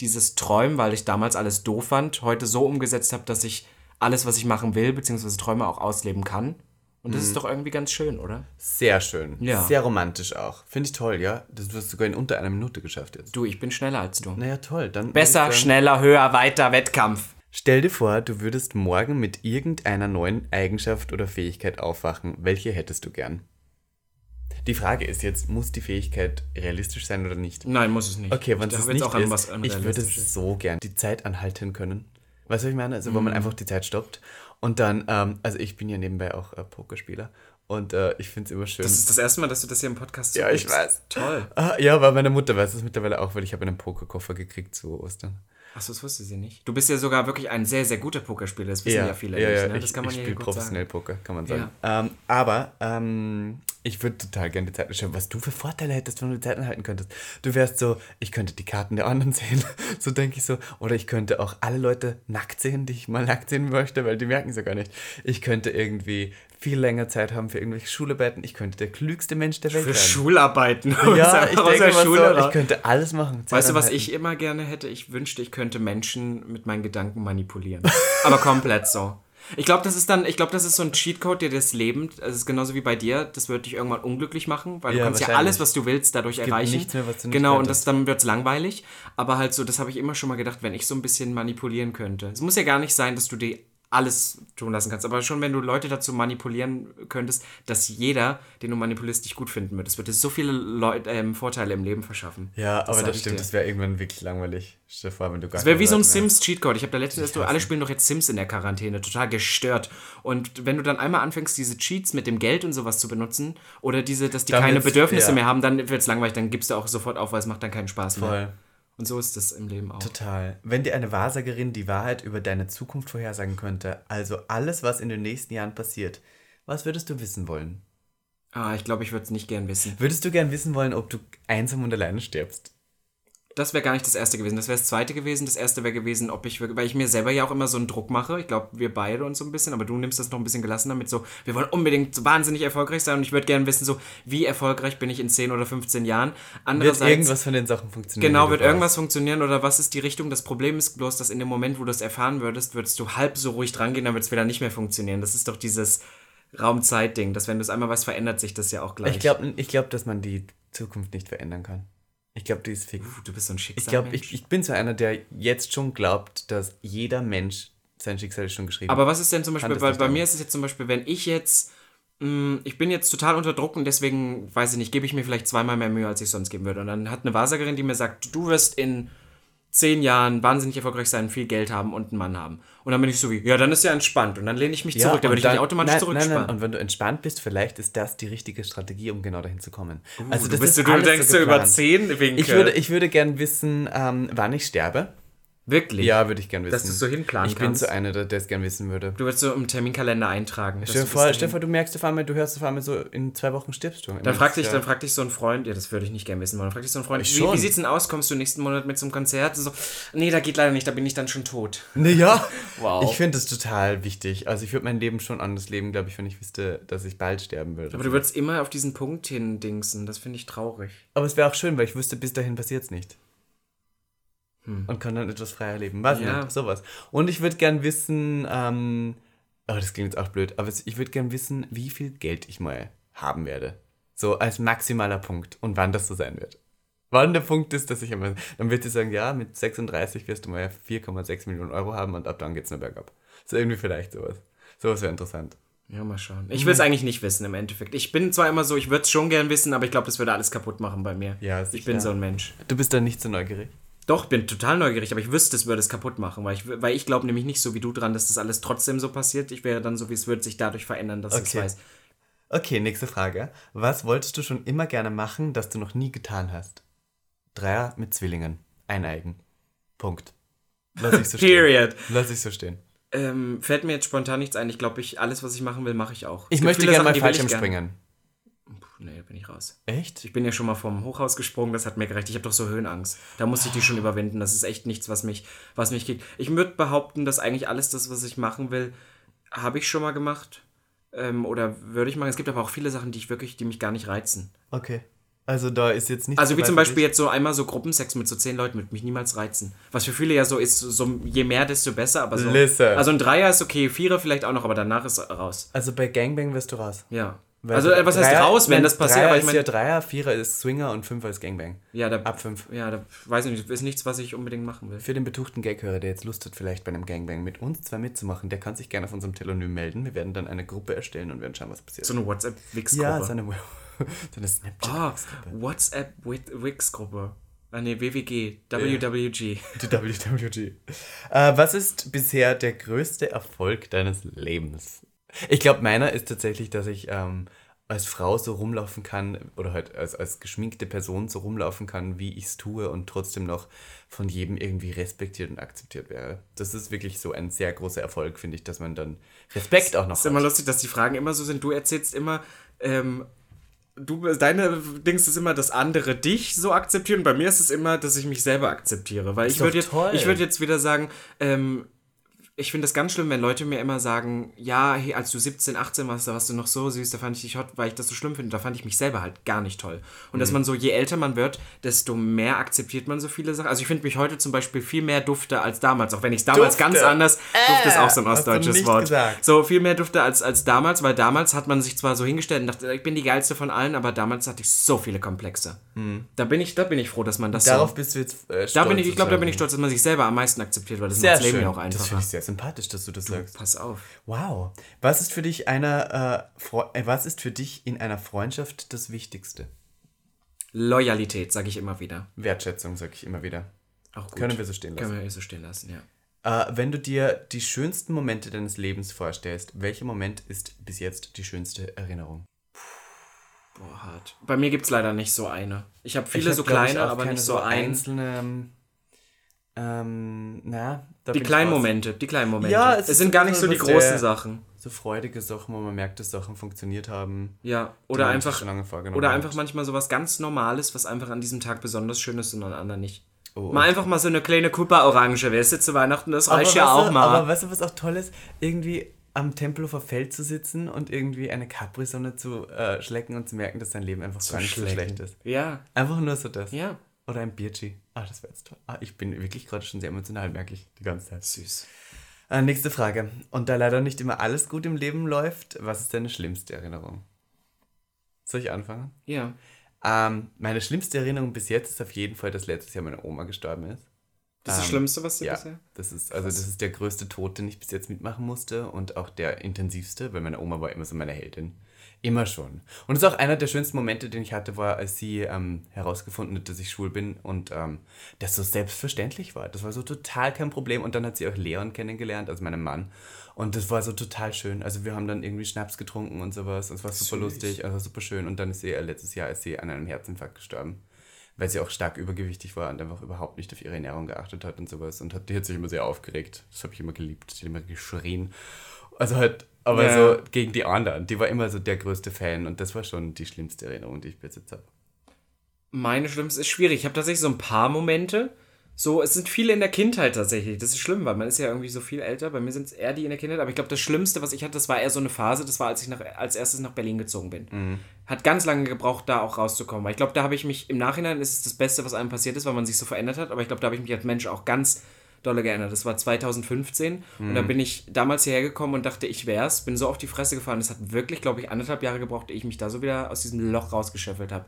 dieses Träumen, weil ich damals alles doof fand, heute so umgesetzt habe, dass ich alles, was ich machen will, beziehungsweise Träume auch ausleben kann. Und das ist doch irgendwie ganz schön, oder? Sehr schön. Ja. Sehr romantisch auch. Finde ich toll, ja. Das wirst du sogar in unter einer Minute geschafft jetzt. Du, ich bin schneller als du. Naja, toll. Dann Besser, sagen, schneller, höher, weiter, Wettkampf. Stell dir vor, du würdest morgen mit irgendeiner neuen Eigenschaft oder Fähigkeit aufwachen. Welche hättest du gern? Die Frage ist jetzt, muss die Fähigkeit realistisch sein oder nicht? Nein, muss es nicht. Okay, wenn es nicht auch an ist, was an ich würde so gern die Zeit anhalten können. Weißt du, was ich meine? Also, wo Mhm. man einfach die Zeit stoppt und dann, ähm, also ich bin ja nebenbei auch äh, Pokerspieler und äh, ich finde es immer schön. Das ist das erste Mal, dass du das hier im Podcast Ja, ich weiß. Toll. Ah, ja, aber meine Mutter weiß es mittlerweile auch, weil ich habe einen Pokerkoffer gekriegt zu Ostern. Achso, das wusste sie nicht. Du bist ja sogar wirklich ein sehr, sehr guter Pokerspieler. Das wissen ja, viele ja, nicht. ja, Ne? ich, Das kann man ich ja spiele professionell sagen. Poker, kann man sagen. Ähm, aber ähm, ich würde total gerne die Zeit schauen, was du für Vorteile hättest, wenn du die Zeit anhalten könntest. Du wärst so, ich könnte die Karten der anderen *laughs* sehen, so denke ich so. Oder ich könnte auch alle Leute nackt sehen, die ich mal nackt sehen möchte, weil die merken es ja gar nicht. Ich könnte irgendwie viel länger Zeit haben für irgendwelche Schularbeiten. Ich könnte der klügste Mensch der Welt Für sein. Schularbeiten. Ja, *laughs* ich denke mal so, ich könnte alles machen. Zeit Weißt du, was ich immer gerne hätte? Ich wünschte, ich könnte Menschen mit meinen Gedanken manipulieren. Aber komplett so. Ich glaube, das ist dann, ich glaube, das ist so ein Cheatcode, der das Leben, das ist genauso wie bei dir, das wird dich irgendwann unglücklich machen, weil du Ja, kannst ja alles, was du willst, dadurch erreichen. nichts mehr, was du nicht genau, und das, dann wird es langweilig. Aber halt so, das habe ich immer schon mal gedacht, wenn ich so ein bisschen manipulieren könnte. Es muss ja gar nicht sein, dass du die alles tun lassen kannst. Aber schon wenn du Leute dazu manipulieren könntest, dass jeder, den du manipulierst, dich gut finden wird. Das würde so viele Leut ähm, Vorteile im Leben verschaffen. Ja, aber das stimmt, dir. das wäre irgendwann wirklich langweilig. Vor, wenn du gar Das wäre wie so ein. Sims-Cheatcode. Ich habe da letztens, so, alle spielen doch jetzt Sims in der Quarantäne, total gestört. Und wenn du dann einmal anfängst, diese Cheats mit dem Geld und sowas zu benutzen, oder diese, dass die Dann keine Bedürfnisse ja. mehr haben, dann wird es langweilig, dann gibst du auch sofort auf, weil es macht dann keinen Spaß mehr. Und so ist das im Leben auch. Total. Wenn dir eine Wahrsagerin die Wahrheit über deine Zukunft vorhersagen könnte, also alles, was in den nächsten Jahren passiert, was würdest du wissen wollen? Ah, ich glaube, ich würde es nicht gern wissen. Würdest du gern wissen wollen, ob du einsam und alleine stirbst? Das wäre gar nicht das erste gewesen. Das wäre das zweite gewesen. Das erste wäre gewesen, ob ich wirklich, weil ich mir selber ja auch immer so einen Druck mache. Ich glaube, wir beide und so ein bisschen, aber du nimmst das noch ein bisschen gelassener mit so, wir wollen unbedingt so wahnsinnig erfolgreich sein und ich würde gerne wissen, so, wie erfolgreich bin ich in 10 oder 15 Jahren. Wird Andererseits. irgendwas von den Sachen funktionieren? Genau, wird irgendwas funktionieren oder was ist die Richtung? Das Problem ist bloß, dass in dem Moment, wo du es erfahren würdest, würdest du halb so ruhig drangehen, dann wird es wieder nicht mehr funktionieren. Das ist doch dieses Raum-Zeit-Ding, dass wenn du es einmal weißt, verändert sich das ja auch gleich. Ich glaube, ich glaub, dass man die Zukunft nicht verändern kann. Ich glaube, die ist fix. Puh, du bist so ein Ich glaube, ich, ich bin so einer, der jetzt schon glaubt, dass jeder Mensch sein Schicksal schon geschrieben Aber was ist denn zum Beispiel, weil bei mir ist es jetzt zum Beispiel, wenn ich jetzt, mh, ich bin jetzt total unter Druck und deswegen, weiß ich nicht, gebe ich mir vielleicht zweimal mehr Mühe, als ich sonst geben würde. Und dann hat eine Wahrsagerin, die mir sagt, du wirst in zehn Jahren wahnsinnig erfolgreich sein, viel Geld haben und einen Mann haben. Und dann bin ich so wie, ja, dann ist ja entspannt. Und dann lehne ich mich zurück, dann würde ich mich automatisch nein, zurückspannen. Nein, nein, und wenn du entspannt bist, vielleicht ist das die richtige Strategie, um genau dahin zu kommen. also du bist ist du, du denkst so über zehn Winkel. Ich würde, ich würde gern wissen, ähm, wann ich sterbe. Wirklich? Ja, würde ich gern wissen. Dass du's so hinplanen Ich bin kannst. so einer, der es gern wissen würde. Du würdest so im Terminkalender eintragen. dass Stell dir du vor, bis stell dir dahin- vor, du merkst auf einmal, du hörst auf einmal so, in zwei Wochen stirbst du. Dann fragt dich, dann fragt dich so ein Freund, ja, das würde ich nicht gerne wissen wollen. Dann fragt dich so ein Freund, Ich wie, schon. wie sieht's denn aus? Kommst du nächsten Monat mit zum Konzert? So, nee, da geht leider nicht, da bin ich dann schon tot. Ja, *laughs* Wow. ich finde das total wichtig. Also ich würde mein Leben schon anders leben, glaube ich, wenn ich wüsste, dass ich bald sterben würde. Aber du würdest immer auf diesen Punkt hin dingsen. Das finde ich traurig. Aber es wäre auch schön, weil ich wüsste, bis dahin passiert es nicht. Und kann dann etwas freier leben. Weiß Hm. Ja. nicht, sowas. Und ich würde gern wissen, ähm, oh, das klingt jetzt auch blöd, aber ich würde gern wissen, wie viel Geld ich mal haben werde. So als maximaler Punkt und wann das so sein wird. Wann der Punkt ist, dass ich einmal, dann wird sie sagen, ja, mit 36 wirst du mal 4,6 Millionen Euro haben und ab dann geht's nur bergab. So irgendwie vielleicht sowas. Sowas wäre interessant. Ja, mal schauen. Ich will es eigentlich nicht wissen im Endeffekt. Ich bin zwar immer so, ich würde es schon gern wissen, aber ich glaube, das würde alles kaputt machen bei mir. Ja, ich sicher. bin so ein Mensch. Du bist dann nicht so neugierig. Doch, bin total neugierig, aber ich wüsste, es würde es kaputt machen, weil ich, weil ich glaube nämlich nicht so wie du dran, dass das alles trotzdem so passiert. Ich wäre dann so, wie es würde sich dadurch verändern, dass ich es Okay. weiß. Okay, nächste Frage. Was wolltest du schon immer gerne machen, das du noch nie getan hast? Dreier mit Zwillingen. Eineigen. Punkt. Lass ich so stehen. Period. Lass ich so stehen. Ähm, fällt mir jetzt spontan nichts ein. Ich glaube, ich, alles, was ich machen will, mache ich auch. Ich möchte gerne mal Fallschirm springen. Nee, bin ich raus. Echt? Ich bin ja schon mal vom Hochhaus gesprungen, das hat mir gerecht. Ich habe doch so Höhenangst. Da musste ich die schon überwinden. Das ist echt nichts, was mich, was mich kriegt. Ich würde behaupten, dass eigentlich alles das, was ich machen will, habe ich schon mal gemacht. Ähm, oder würde ich machen. Es gibt aber auch viele Sachen, die ich wirklich, die mich gar nicht reizen. Okay. Also da ist jetzt nicht Also wie zum Beispiel jetzt so einmal so Gruppensex mit so zehn Leuten würde mich niemals reizen. Was für viele ja so ist, so je mehr, desto besser. Aber so, Listen. also ein Dreier ist okay, Vierer vielleicht auch noch, aber danach ist raus. Also bei Gangbang wirst du raus. Ja. Weil also äh, was heißt Dreier- raus, wenn das passiert? Dreier Aber ich ist meine, ja Dreier, Vierer ist Swinger und Fünfer ist Gangbang. ja, da, Ab fünf. ja, da weiß ich nicht, ist nichts, was ich unbedingt machen will. Für den betuchten Gaghörer, der jetzt Lust hat, vielleicht bei einem Gangbang mit uns zwei mitzumachen, der kann sich gerne auf unserem Telonym melden. Wir werden dann eine Gruppe erstellen und werden schauen, was passiert. So eine WhatsApp-Wix-Gruppe. ja, so eine, *laughs* so eine Snapchat. Ah, WhatsApp Wix-Gruppe. Ah, nee, WWG. WWG. Die WWG. Äh, was ist bisher der größte Erfolg deines Lebens? Ich glaube, meiner ist tatsächlich, dass ich ähm, als Frau so rumlaufen kann oder halt als, als geschminkte Person so rumlaufen kann, wie ich es tue und trotzdem noch von jedem irgendwie respektiert und akzeptiert wäre. Das ist wirklich so ein sehr großer Erfolg, finde ich, dass man dann Respekt auch noch ist immer lustig, dass die Fragen immer so sind. Du erzählst immer, ähm, du, deine Dings ist immer, dass andere dich so akzeptieren. Bei mir ist es immer, dass ich mich selber akzeptiere. Weil ich doch würde jetzt, ich würde jetzt wieder sagen, ähm, ich finde das ganz schlimm, wenn Leute mir immer sagen, ja, hey, als du 17, 18 warst, da warst du noch so süß, da fand ich dich hot, weil ich das so schlimm finde. Da fand ich mich selber halt gar nicht toll. Und Mhm. dass man so, je älter man wird, desto mehr akzeptiert man so viele Sachen. Also ich finde mich heute zum Beispiel viel mehr dufte als damals, auch wenn ich es damals Dufte? ganz anders, dufte ist auch so ein du ostdeutsches Wort. gesagt. So viel mehr dufte als, als damals, weil damals hat man sich zwar so hingestellt und dachte, ich bin die geilste von allen, aber damals hatte ich so viele Komplexe. Da bin ich, da bin ich froh, dass man das Darauf so. bist du jetzt äh, stolz. Da bin ich, ich glaube, da bin ich stolz, dass man sich selber am meisten akzeptiert, weil das Sehr macht das Leben ja auch Das einfacher. ich sehr sympathisch, dass du das sagst. Pass auf. Wow. Was ist für dich einer, äh, äh, was ist für dich in einer Freundschaft das Wichtigste? Loyalität, sage ich immer wieder. Wertschätzung, sag ich immer wieder. Auch gut. Können wir so stehen lassen. Können wir so stehen lassen, ja. Äh, wenn du dir die schönsten Momente deines Lebens vorstellst, welcher Moment ist bis jetzt die schönste Erinnerung? Boah, hart. Bei mir gibt es leider nicht so eine. Ich habe viele Ich hab, so ich, kleine, auch aber keine nicht so ein. einzelne. ähm, Ähm, na, da Die kleinen. Momente, die kleinen Momente. Ja, es es, sind gar nicht so die großen Sachen. So freudige Sachen, wo man merkt, dass Sachen funktioniert haben. Ja, oder einfach oder hat. einfach manchmal so was ganz Normales, was einfach an diesem Tag besonders schön ist und an anderen nicht. Oh. Mal einfach mal so eine kleine Kuppa-Orange, weißt du, zu Weihnachten, das reicht ja auch mal. Aber weißt du, was auch toll ist? Irgendwie am Tempelhofer Feld zu sitzen und irgendwie eine Capri-Sonne zu äh, schlecken und zu merken, dass dein Leben einfach gar nicht so schlecken. schlecht ist. ja, Einfach nur so das. ja. Oder ein Birchi. Ah, das wäre jetzt toll. Ah, ich bin wirklich gerade schon sehr emotional, merke ich die ganze Zeit. Süß. Äh, nächste Frage. Und da leider nicht immer alles gut im Leben läuft, was ist deine schlimmste Erinnerung? Soll ich anfangen? Ja. Ähm, meine schlimmste Erinnerung bis jetzt ist auf jeden Fall, dass letztes Jahr meine Oma gestorben ist. Das ist das Ähm, Schlimmste, was du Ja, bisher? das ist, also das ist der größte Tod, den ich bis jetzt mitmachen musste und auch der intensivste, weil meine Oma war immer so meine Heldin. Immer schon. Und es ist auch einer der schönsten Momente, den ich hatte, war, als sie ähm, herausgefunden hat, dass ich schwul bin und ähm, das so selbstverständlich war. Das war so total kein Problem. Und dann hat sie auch Leon kennengelernt, also meinen Mann. Und das war so total schön. Also wir haben dann irgendwie Schnaps getrunken und sowas. Und es war super Süß. lustig, also super schön. Und dann ist sie äh, letztes Jahr ist sie an einem Herzinfarkt gestorben weil sie auch stark übergewichtig war und einfach überhaupt nicht auf ihre Ernährung geachtet hat und sowas. Und hat, die hat sich immer sehr aufgeregt. Das habe ich immer geliebt. Die hat immer geschrien. Also halt, aber Ja. so gegen die anderen. Die war immer so der größte Fan und das war schon die schlimmste Erinnerung, die ich bis jetzt habe. Meine schlimmste ist schwierig. Ich habe tatsächlich so ein paar Momente. So, es sind viele in der Kindheit tatsächlich. Das ist schlimm, weil man ist ja irgendwie so viel älter. Bei mir sind es eher die in der Kindheit. Aber ich glaube, das Schlimmste, was ich hatte, das war eher so eine Phase. Das war, als ich nach, als erstes nach Berlin gezogen bin. Hat ganz lange gebraucht, da auch rauszukommen. Weil ich glaube, da habe ich mich, im Nachhinein ist es das Beste, was einem passiert ist, weil man sich so verändert hat. Aber ich glaube, da habe ich mich als Mensch auch ganz dolle geändert. Das war 2015 und da bin ich damals hierher gekommen und dachte, ich wär's. Bin so auf die Fresse gefahren. Es hat wirklich, glaube ich, anderthalb Jahre gebraucht, ehe ich mich da so wieder aus diesem Loch rausgeschöffelt habe.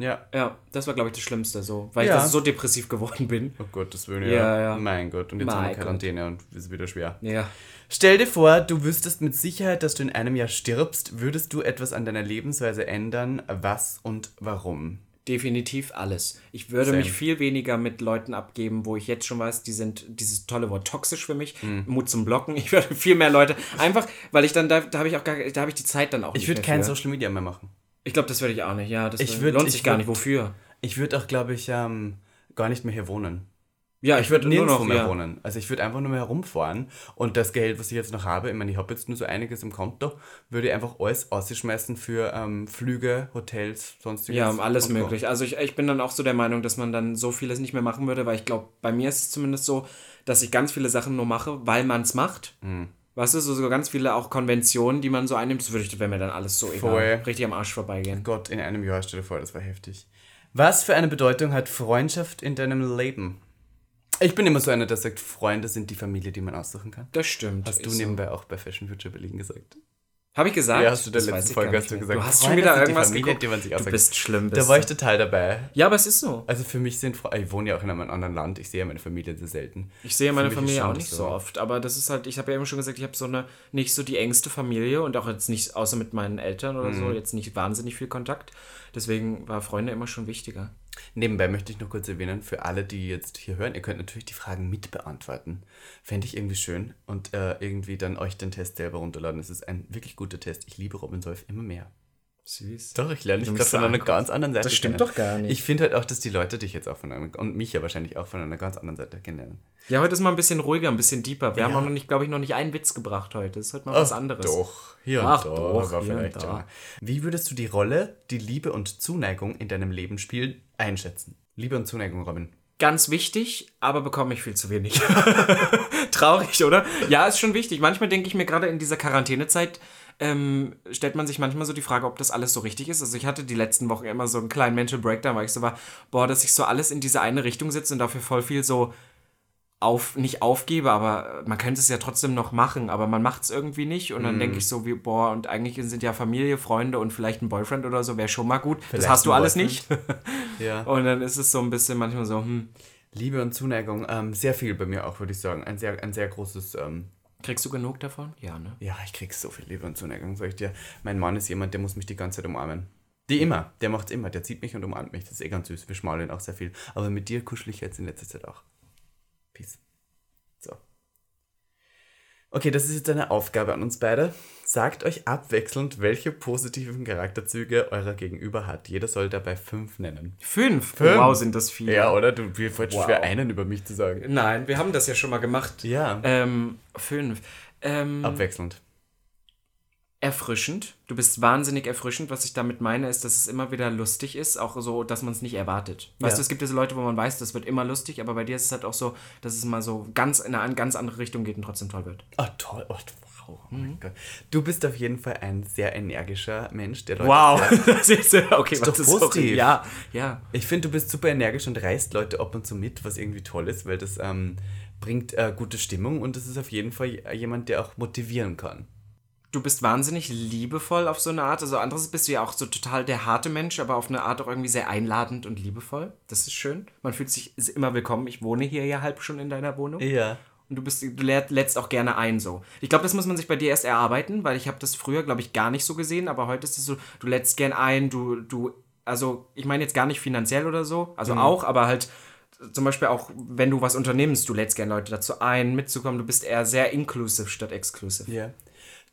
Ja. Ja, das war, glaube ich, das Schlimmste, so, weil Ja. ich so depressiv *laughs* geworden bin. Oh Gott, das würde Ja, ja. Mein Gott. Und jetzt Mein haben wir Gott. Quarantäne und es ist wieder schwer. Ja. Stell dir vor, du wüsstest mit Sicherheit, dass du in einem Jahr stirbst. Würdest du etwas an deiner Lebensweise ändern? Was und warum? Definitiv alles. Ich würde Same. mich viel weniger mit Leuten abgeben, wo ich jetzt schon weiß, die sind dieses tolle Wort toxisch für mich. Mhm. Mut zum Blocken. Ich würde viel mehr Leute. Einfach, weil ich dann, da, da habe ich auch gar, da habe ich die Zeit dann auch Ich würde kein für. Social Media mehr machen. Ich glaube, das würde ich auch nicht. Ja, das Ich wür- würd- lohnt ich sich gar würd- nicht. Wofür? Ich würde auch, glaube ich, ähm, gar nicht mehr hier wohnen. Ja, ich würde nur noch mehr ja. wohnen. Also ich würde einfach nur mehr herumfahren und das Geld, was ich jetzt noch habe, ich meine, ich habe jetzt nur so einiges im Konto, würde ich einfach alles ausschmeißen für ähm, Flüge, Hotels, sonstiges. Ja, um alles möglich. Also ich, ich bin dann auch so der Meinung, dass man dann so vieles nicht mehr machen würde, weil ich glaube, bei mir ist es zumindest so, dass ich ganz viele Sachen nur mache, weil man es macht. Mhm. Weißt du, so, so ganz viele auch Konventionen, die man so einnimmt, das würde ich, wäre mir dann alles so Voll. egal. Richtig am Arsch vorbeigehen. Gott, in einem Jahr, stell dir vor, das war heftig. Was für eine Bedeutung hat Freundschaft in deinem Leben? Ich bin immer so einer, der sagt, Freunde sind die Familie, die man aussuchen kann. Das stimmt. Hast du Ist so. nebenbei auch bei Fashion Future Berlin gesagt? Habe ich gesagt? Ja, hast du in der Das letzten Folge hast du gesagt, Du hast schon Freunde wieder irgendwas Familie, geguckt. die man sich Du bist schlimm. Da bist war du. ich total dabei. ja, aber es ist so. Also für mich sind Fre- ich wohne ja auch in einem anderen Land, ich sehe ja meine Familie sehr selten. Ich sehe meine Familie auch nicht so oft, aber das ist halt, ich habe ja eben schon gesagt, ich habe so eine, nicht so die engste Familie und auch jetzt nicht, außer mit meinen Eltern oder Mhm. so, jetzt nicht wahnsinnig viel Kontakt. Deswegen war Freunde immer schon wichtiger. Nebenbei möchte ich noch kurz erwähnen, für alle, die jetzt hier hören, ihr könnt natürlich die Fragen mit beantworten. Fände ich irgendwie schön und äh, irgendwie dann euch den Test selber runterladen. Es ist ein wirklich guter Test. Ich liebe Robin Solf immer mehr. Süß. Doch, ich lerne dich gerade von einer ganz anderen Seite Das stimmt kennen. doch gar nicht. Ich finde halt auch, dass die Leute dich jetzt auch von einer, und mich ja wahrscheinlich auch von einer ganz anderen Seite kennenlernen. Ja, heute ist mal ein bisschen ruhiger, ein bisschen deeper. Wir haben Ja. auch noch nicht, glaube ich, noch nicht einen Witz gebracht heute. Das ist heute mal was anderes. Doch, hier und Ach da. doch, hier vielleicht da. ja. Wie würdest du die Rolle, die Liebe und Zuneigung in deinem Leben spielen, einschätzen? Liebe und Zuneigung, Robin. Ganz wichtig, aber bekomme ich viel zu wenig. *laughs* Traurig, oder? Ja, ist schon wichtig. Manchmal denke ich mir gerade in dieser Quarantänezeit, ähm, stellt man sich manchmal so die Frage, ob das alles so richtig ist. Also ich hatte die letzten Wochen immer so einen kleinen Mental Breakdown, weil ich so war, boah, dass ich so alles in diese eine Richtung sitze und dafür voll viel so auf, nicht aufgebe, aber man könnte es ja trotzdem noch machen, aber man macht es irgendwie nicht und dann denke ich so wie, boah, und eigentlich sind ja Familie, Freunde und vielleicht ein Boyfriend oder so, wäre schon mal gut. das Vielleicht hast du alles Boyfriend. nicht. *laughs* Ja. Und dann ist es so ein bisschen manchmal so, hm, Liebe und Zuneigung, ähm, sehr viel bei mir auch, würde ich sagen. Ein sehr, ein sehr großes, ähm, Kriegst du genug davon? Ja, ne? ja, ich krieg so viel Liebe und Zuneigung, sag ich dir. Mein Mann ist jemand, der muss mich die ganze Zeit umarmen. Die immer, der macht's immer, der zieht mich und umarmt mich. Das ist eh ganz süß, wir schmalen auch sehr viel. Aber mit dir kuschel ich jetzt in letzter Zeit auch. Peace. So. Okay, das ist jetzt eine Aufgabe an uns beide. Sagt euch abwechselnd, welche positiven Charakterzüge eurer Gegenüber hat. Jeder soll dabei fünf nennen. Fünf? Fünf. Wow, sind das viele. Ja, oder? Du, wir wollten Wow. schwer einen über mich zu sagen. Nein, wir haben das ja schon mal gemacht. Ja. Ähm, fünf. Ähm, Abwechselnd. Erfrischend. Du bist wahnsinnig erfrischend. Was ich damit meine, ist, dass es immer wieder lustig ist, auch so, dass man es nicht erwartet. Weißt Ja. du, es gibt diese Leute, wo man weiß, das wird immer lustig, aber bei dir ist es halt auch so, dass es mal so ganz in eine ganz andere Richtung geht und trotzdem toll wird. Oh, toll. Oh, wow. Oh mein Gott. Du bist auf jeden Fall ein sehr energischer Mensch, der Leute Wow, *laughs* das ist okay, doch was ist positiv. Ja, ja. Ich finde, du bist super energisch und reißt Leute ab und zu mit, was irgendwie toll ist, weil das ähm, bringt äh, gute Stimmung und das ist auf jeden Fall jemand, der auch motivieren kann. Du bist wahnsinnig liebevoll auf so eine Art. Also anderes bist du ja auch so total der harte Mensch, aber auf eine Art auch irgendwie sehr einladend und liebevoll. Das ist schön. Man fühlt sich immer willkommen. Ich wohne hier ja halb schon in deiner Wohnung. Ja. Und du bist, du lä- lädst auch gerne ein so. Ich glaube, das muss man sich bei dir erst erarbeiten, weil ich habe das früher, glaube ich, gar nicht so gesehen, aber heute ist es so, du lädst gern ein, du, du, also ich meine jetzt gar nicht finanziell oder so, also auch, aber halt zum Beispiel auch, wenn du was unternimmst, du lädst gern Leute dazu ein, mitzukommen, du bist eher sehr inclusive statt exclusive. Ja.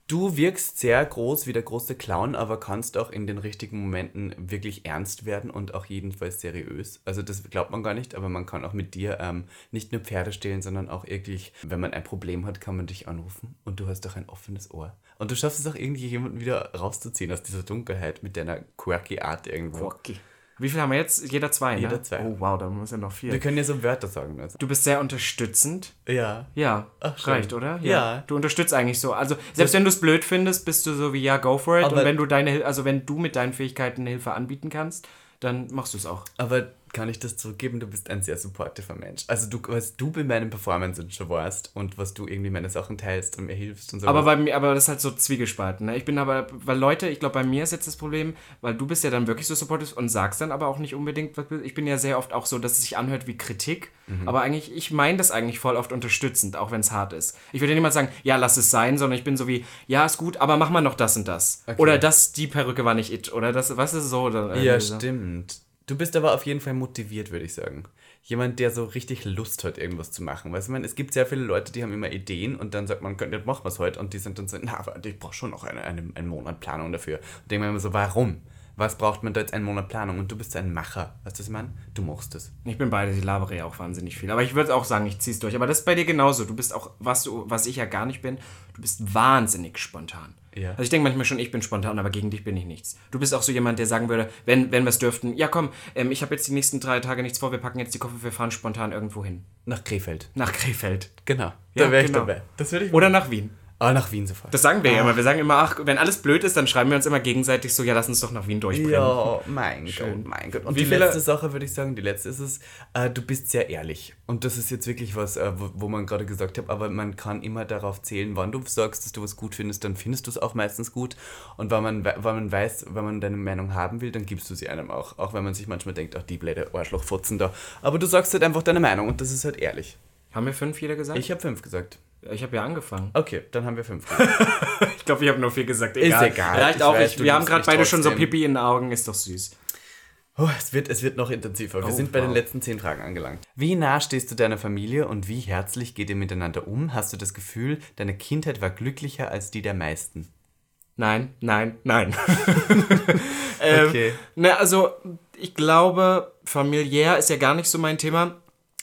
Du wirkst sehr groß wie der große Clown, aber kannst auch in den richtigen Momenten wirklich ernst werden und auch jedenfalls seriös. Also das glaubt man gar nicht, aber man kann auch mit dir ähm, nicht nur Pferde stehlen, sondern auch wirklich, wenn man ein Problem hat, kann man dich anrufen und du hast auch ein offenes Ohr. Und du schaffst es auch irgendwie jemanden wieder rauszuziehen aus dieser Dunkelheit mit deiner quirky Art irgendwo. Okay. Wie viel haben wir jetzt? Jeder zwei, Jeder ne? zwei. Oh wow, da muss ja noch Wir viel. können ja so Wörter sagen. Also. Du bist sehr unterstützend. Ja. Ja, Ach, reicht, oder? Ja. Du unterstützt eigentlich so. Also, selbst wenn du es blöd findest, bist du so wie, ja, go for it. Aber- und wenn du deine, also wenn du mit deinen Fähigkeiten Hilfe anbieten kannst, dann machst du es auch. Aber kann ich das zurückgeben? Du bist ein sehr supportiver Mensch. Also du, was du bei meinen Performances schon warst und was du irgendwie meine Sachen teilst und mir hilfst und so. Aber bei mir, aber das ist halt so zwiegespalten. Ne? Ich bin aber, weil Leute, ich glaube, bei mir ist jetzt das Problem, weil du bist ja dann wirklich so supportive und sagst dann aber auch nicht unbedingt, was- ich bin ja sehr oft auch so, dass es sich anhört wie Kritik, Mhm. aber eigentlich, ich meine das eigentlich voll oft unterstützend, auch wenn es hart ist. Ich würde niemals sagen, ja, lass es sein, sondern ich bin so wie, ja, ist gut, aber mach mal noch das und das. Oder das, die Perücke war nicht it. Oder das, was ist so? Oder ja, stimmt. Du bist aber auf jeden Fall motiviert, würde ich sagen. Jemand, der so richtig Lust hat, irgendwas zu machen. Weißt du, meine, es gibt sehr viele Leute, die haben immer Ideen und dann sagt man, "Könnt- jetzt machen wir es heute. Und die sind dann so, na, aber ich brauche schon noch eine, eine, einen Monat Planung dafür. Und denken wir immer so, warum? Was braucht man da jetzt einen Monat Planung? Und du bist ein Macher. Weißt du, was ich meine? Du machst es. Ich bin beide, ich labere ja auch wahnsinnig viel. Aber ich würde auch sagen, ich zieh's durch. Aber das ist bei dir genauso. Du bist auch, was du, was ich ja gar nicht bin, du bist wahnsinnig spontan. Ja. Also ich denke manchmal schon, ich bin spontan, aber gegen dich bin ich nichts. Du bist auch so jemand, der sagen würde, wenn, wenn wir es dürften, ja komm, ähm, ich habe jetzt die nächsten drei Tage nichts vor, wir packen jetzt die Koffer, wir fahren spontan irgendwo hin. Nach Krefeld. Nach Krefeld. Genau. Ja, da wäre ich genau. dabei. Das würde ich Oder nach Wien. Ah, nach Wien sofort. Das sagen wir ja immer. Wir sagen immer, ach, wenn alles blöd ist, dann schreiben wir uns immer gegenseitig so, ja, lass uns doch nach Wien durchbrennen. Ja, mein Gott, mein Gott. Und Wie die viele- letzte Sache würde ich sagen, die letzte ist es, äh, du bist sehr ehrlich. Und das ist jetzt wirklich was, äh, wo, wo man gerade gesagt hat, aber man kann immer darauf zählen, wann du sagst, dass du was gut findest, dann findest du es auch meistens gut. Und wenn man, we- wenn man weiß, wenn man deine Meinung haben will, dann gibst du sie einem auch. Auch wenn man sich manchmal denkt, ach, die blöde Arschlochfotzen da. Aber du sagst halt einfach deine Meinung und das ist halt ehrlich. Haben wir fünf jeder gesagt? Ich habe fünf gesagt. Ich habe ja angefangen. Okay, dann haben wir fünf. *laughs* Ich glaube, ich habe nur vier gesagt. Egal. egal. Reicht Ich auch. weiß, ich, wir haben gerade beide schon so trotzdem. Pipi in den Augen. Ist doch süß. Oh, es, wird, es wird noch intensiver. Wir Oh, sind bei den letzten zehn Fragen angelangt. Wie nah stehst du deiner Familie und wie herzlich geht ihr miteinander um? Hast du das Gefühl, deine Kindheit war glücklicher als die der meisten? Nein, nein, nein. *laughs* ähm, Okay. Ne, also ich glaube, familiär ist ja gar nicht so mein Thema.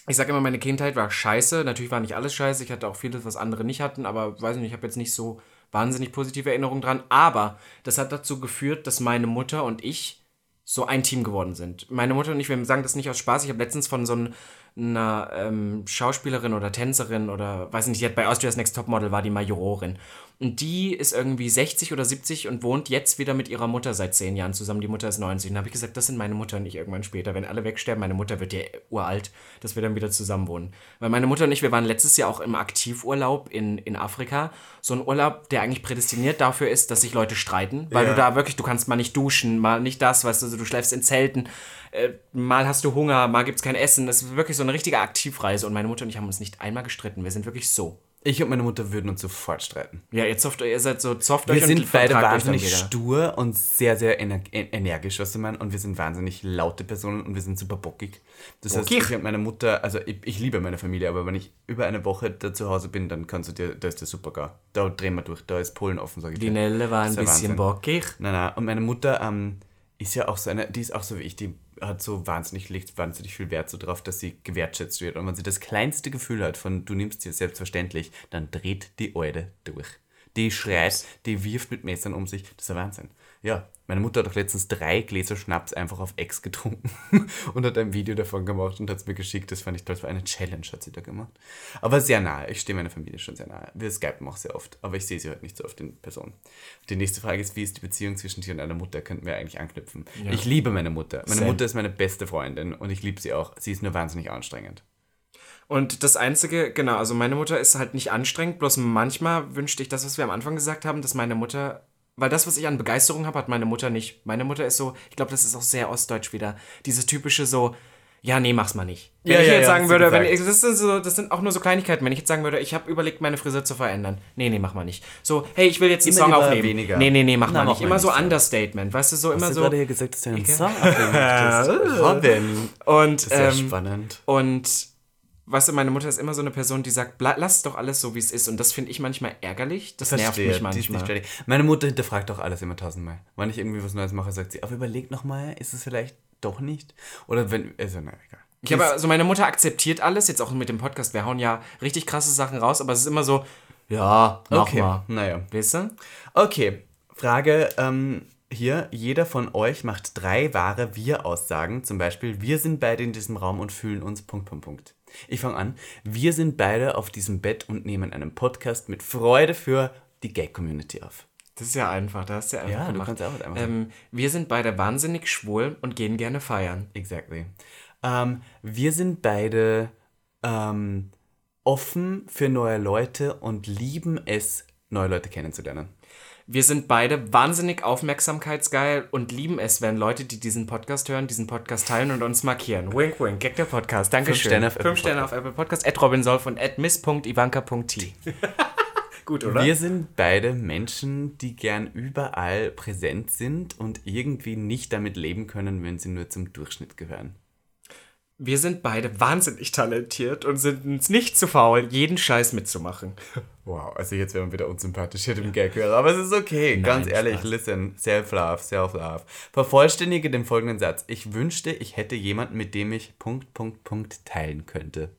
Ich sage immer, meine Kindheit war scheiße. Natürlich war nicht alles scheiße. Ich hatte auch vieles, was andere nicht hatten, aber weiß nicht, ich habe jetzt nicht so wahnsinnig positive Erinnerungen dran. Aber das hat dazu geführt, dass meine Mutter und ich so ein Team geworden sind. Meine Mutter und ich, wir sagen das nicht aus Spaß. Ich habe letztens von so ein- einer ähm, Schauspielerin oder Tänzerin oder weiß nicht, die hat bei Austria's Next Topmodel war die Majorin. Und die ist irgendwie 60 oder 70 und wohnt jetzt wieder mit ihrer Mutter seit 10 Jahren zusammen. Die Mutter ist 90. Und da habe ich gesagt, das sind meine Mutter und ich irgendwann später. Wenn alle wegsterben, meine Mutter wird ja uralt, dass wir dann wieder zusammen wohnen. Weil meine Mutter und ich, wir waren letztes Jahr auch im Aktivurlaub in, in Afrika. So ein Urlaub, der eigentlich prädestiniert dafür ist, dass sich Leute streiten. Weil Ja. du da wirklich, du kannst mal nicht duschen, mal nicht das, weißt du, also du schläfst in Zelten. Äh, mal hast du Hunger, mal gibt es kein Essen. Das ist wirklich so eine richtige Aktivreise. Und meine Mutter und ich haben uns nicht einmal gestritten. Wir sind wirklich so. Ich und meine Mutter würden uns sofort streiten. Ja, ihr, zofft, ihr seid so zofft Wir euch sind und beide wahnsinnig stur und sehr, sehr ener en- energisch, was du meinst. Und wir sind wahnsinnig laute Personen und wir sind super bockig. Das heißt, Bockig? ich und meine Mutter, also ich, ich liebe meine Familie, aber wenn ich über eine Woche da zu Hause bin, dann kannst du dir, da ist der super gar. Da drehen wir durch, da ist Polen offen, sage ich Die dir. Nelle war ein bisschen Wahnsinn. bockig. Nein, nein. Und meine Mutter ähm, ist ja auch so eine, die ist auch so wie ich, die hat so wahnsinnig, legt wahnsinnig viel Wert so drauf, dass sie gewertschätzt wird. Und wenn sie das kleinste Gefühl hat von, du nimmst dir selbstverständlich, dann dreht die Alte durch. Die schreit, die wirft mit Messern um sich. Das ist ein Wahnsinn. Ja, meine Mutter hat doch letztens drei Gläser Schnaps einfach auf Ex getrunken *laughs* und hat ein Video davon gemacht und hat es mir geschickt. Das fand ich toll. Das war eine Challenge, hat sie da gemacht. Aber sehr nahe. Ich stehe meiner Familie schon sehr nahe. Wir skypen auch sehr oft, aber ich sehe sie halt nicht so oft in Person. Die nächste Frage ist, wie ist die Beziehung zwischen dir und deiner Mutter? Könnten wir eigentlich anknüpfen. Ich liebe meine Mutter. Meine Same. Mutter ist meine beste Freundin und ich liebe sie auch. Sie ist nur wahnsinnig anstrengend. Und das Einzige, genau, also meine Mutter ist halt nicht anstrengend, bloß manchmal wünschte ich das, was wir am Anfang gesagt haben, dass meine Mutter, weil das, was ich an Begeisterung habe, hat meine Mutter nicht. Meine Mutter ist so, ich glaube, das ist auch sehr ostdeutsch wieder, dieses typische so, ja, nee, mach's mal nicht. Wenn Ja, ich ja, jetzt ja, sagen würde, wenn ich, das, sind so, das sind auch nur so Kleinigkeiten, wenn ich jetzt sagen würde, ich habe überlegt, meine Frisur zu verändern. Nee, nee, mach mal nicht. So, hey, ich will jetzt einen Immer Song aufnehmen. weniger. Nee, nee, nee, mach Na, mal mach nicht. Immer so. Understatement, weißt du, so immer Hast du so. gerade hier gesagt, dass du einen Song aufnehmen möchtest? Robin. *laughs* Und, Das ist ähm, spannend. Und weißt du, meine Mutter ist immer so eine Person, die sagt, "Bla- lass doch alles so, wie es ist. Und das finde ich manchmal ärgerlich. Das nervt Verstehe, mich ist nicht manchmal. Meine Mutter hinterfragt auch alles immer tausendmal. Wenn ich irgendwie was Neues mache, sagt sie, aber überleg nochmal, ist es vielleicht doch nicht? Oder wenn, also na egal. Ich habe also meine Mutter akzeptiert alles, jetzt auch mit dem Podcast. Wir hauen ja richtig krasse Sachen raus, aber es ist immer so, ja, mach okay, mal. naja. Weißt du? Okay, Frage ähm, hier. Jeder von euch macht drei wahre Wir-Aussagen. Zum Beispiel, wir sind beide in diesem Raum und fühlen uns... Punkt, Punkt, Punkt. Ich fange an. Wir sind beide auf diesem Bett und nehmen einen Podcast mit Freude für die Gay-Community auf. Das ist ja einfach, da hast du ja einfach Ja, du gemacht. kannst auch einfach ähm, Wir sind beide wahnsinnig schwul und gehen gerne feiern. Exactly. Ähm, wir sind beide ähm, offen für neue Leute und lieben es, neue Leute kennenzulernen. Wir sind beide wahnsinnig aufmerksamkeitsgeil und lieben es, wenn Leute, die diesen Podcast hören, diesen Podcast teilen und uns markieren. Wink, wink, Gag der Podcast. Dankeschön. Fünf Sterne auf Apple Fünf Sterne auf Apple Podcast. At Robin Solf und at miss.ivanka.t. *laughs* Gut, oder? Wir sind beide Menschen, die gern überall präsent sind und irgendwie nicht damit leben können, wenn sie nur zum Durchschnitt gehören. Wir sind beide wahnsinnig talentiert und sind uns nicht zu faul, jeden Scheiß mitzumachen. *laughs* Wow, also jetzt werden wir wieder unsympathisch hier dem Gag hören, aber es ist okay. Ganz ehrlich, Spaß. listen, self-love, self-love. Vervollständige den folgenden Satz. Ich wünschte, ich hätte jemanden, mit dem ich Punkt, Punkt, Punkt teilen könnte.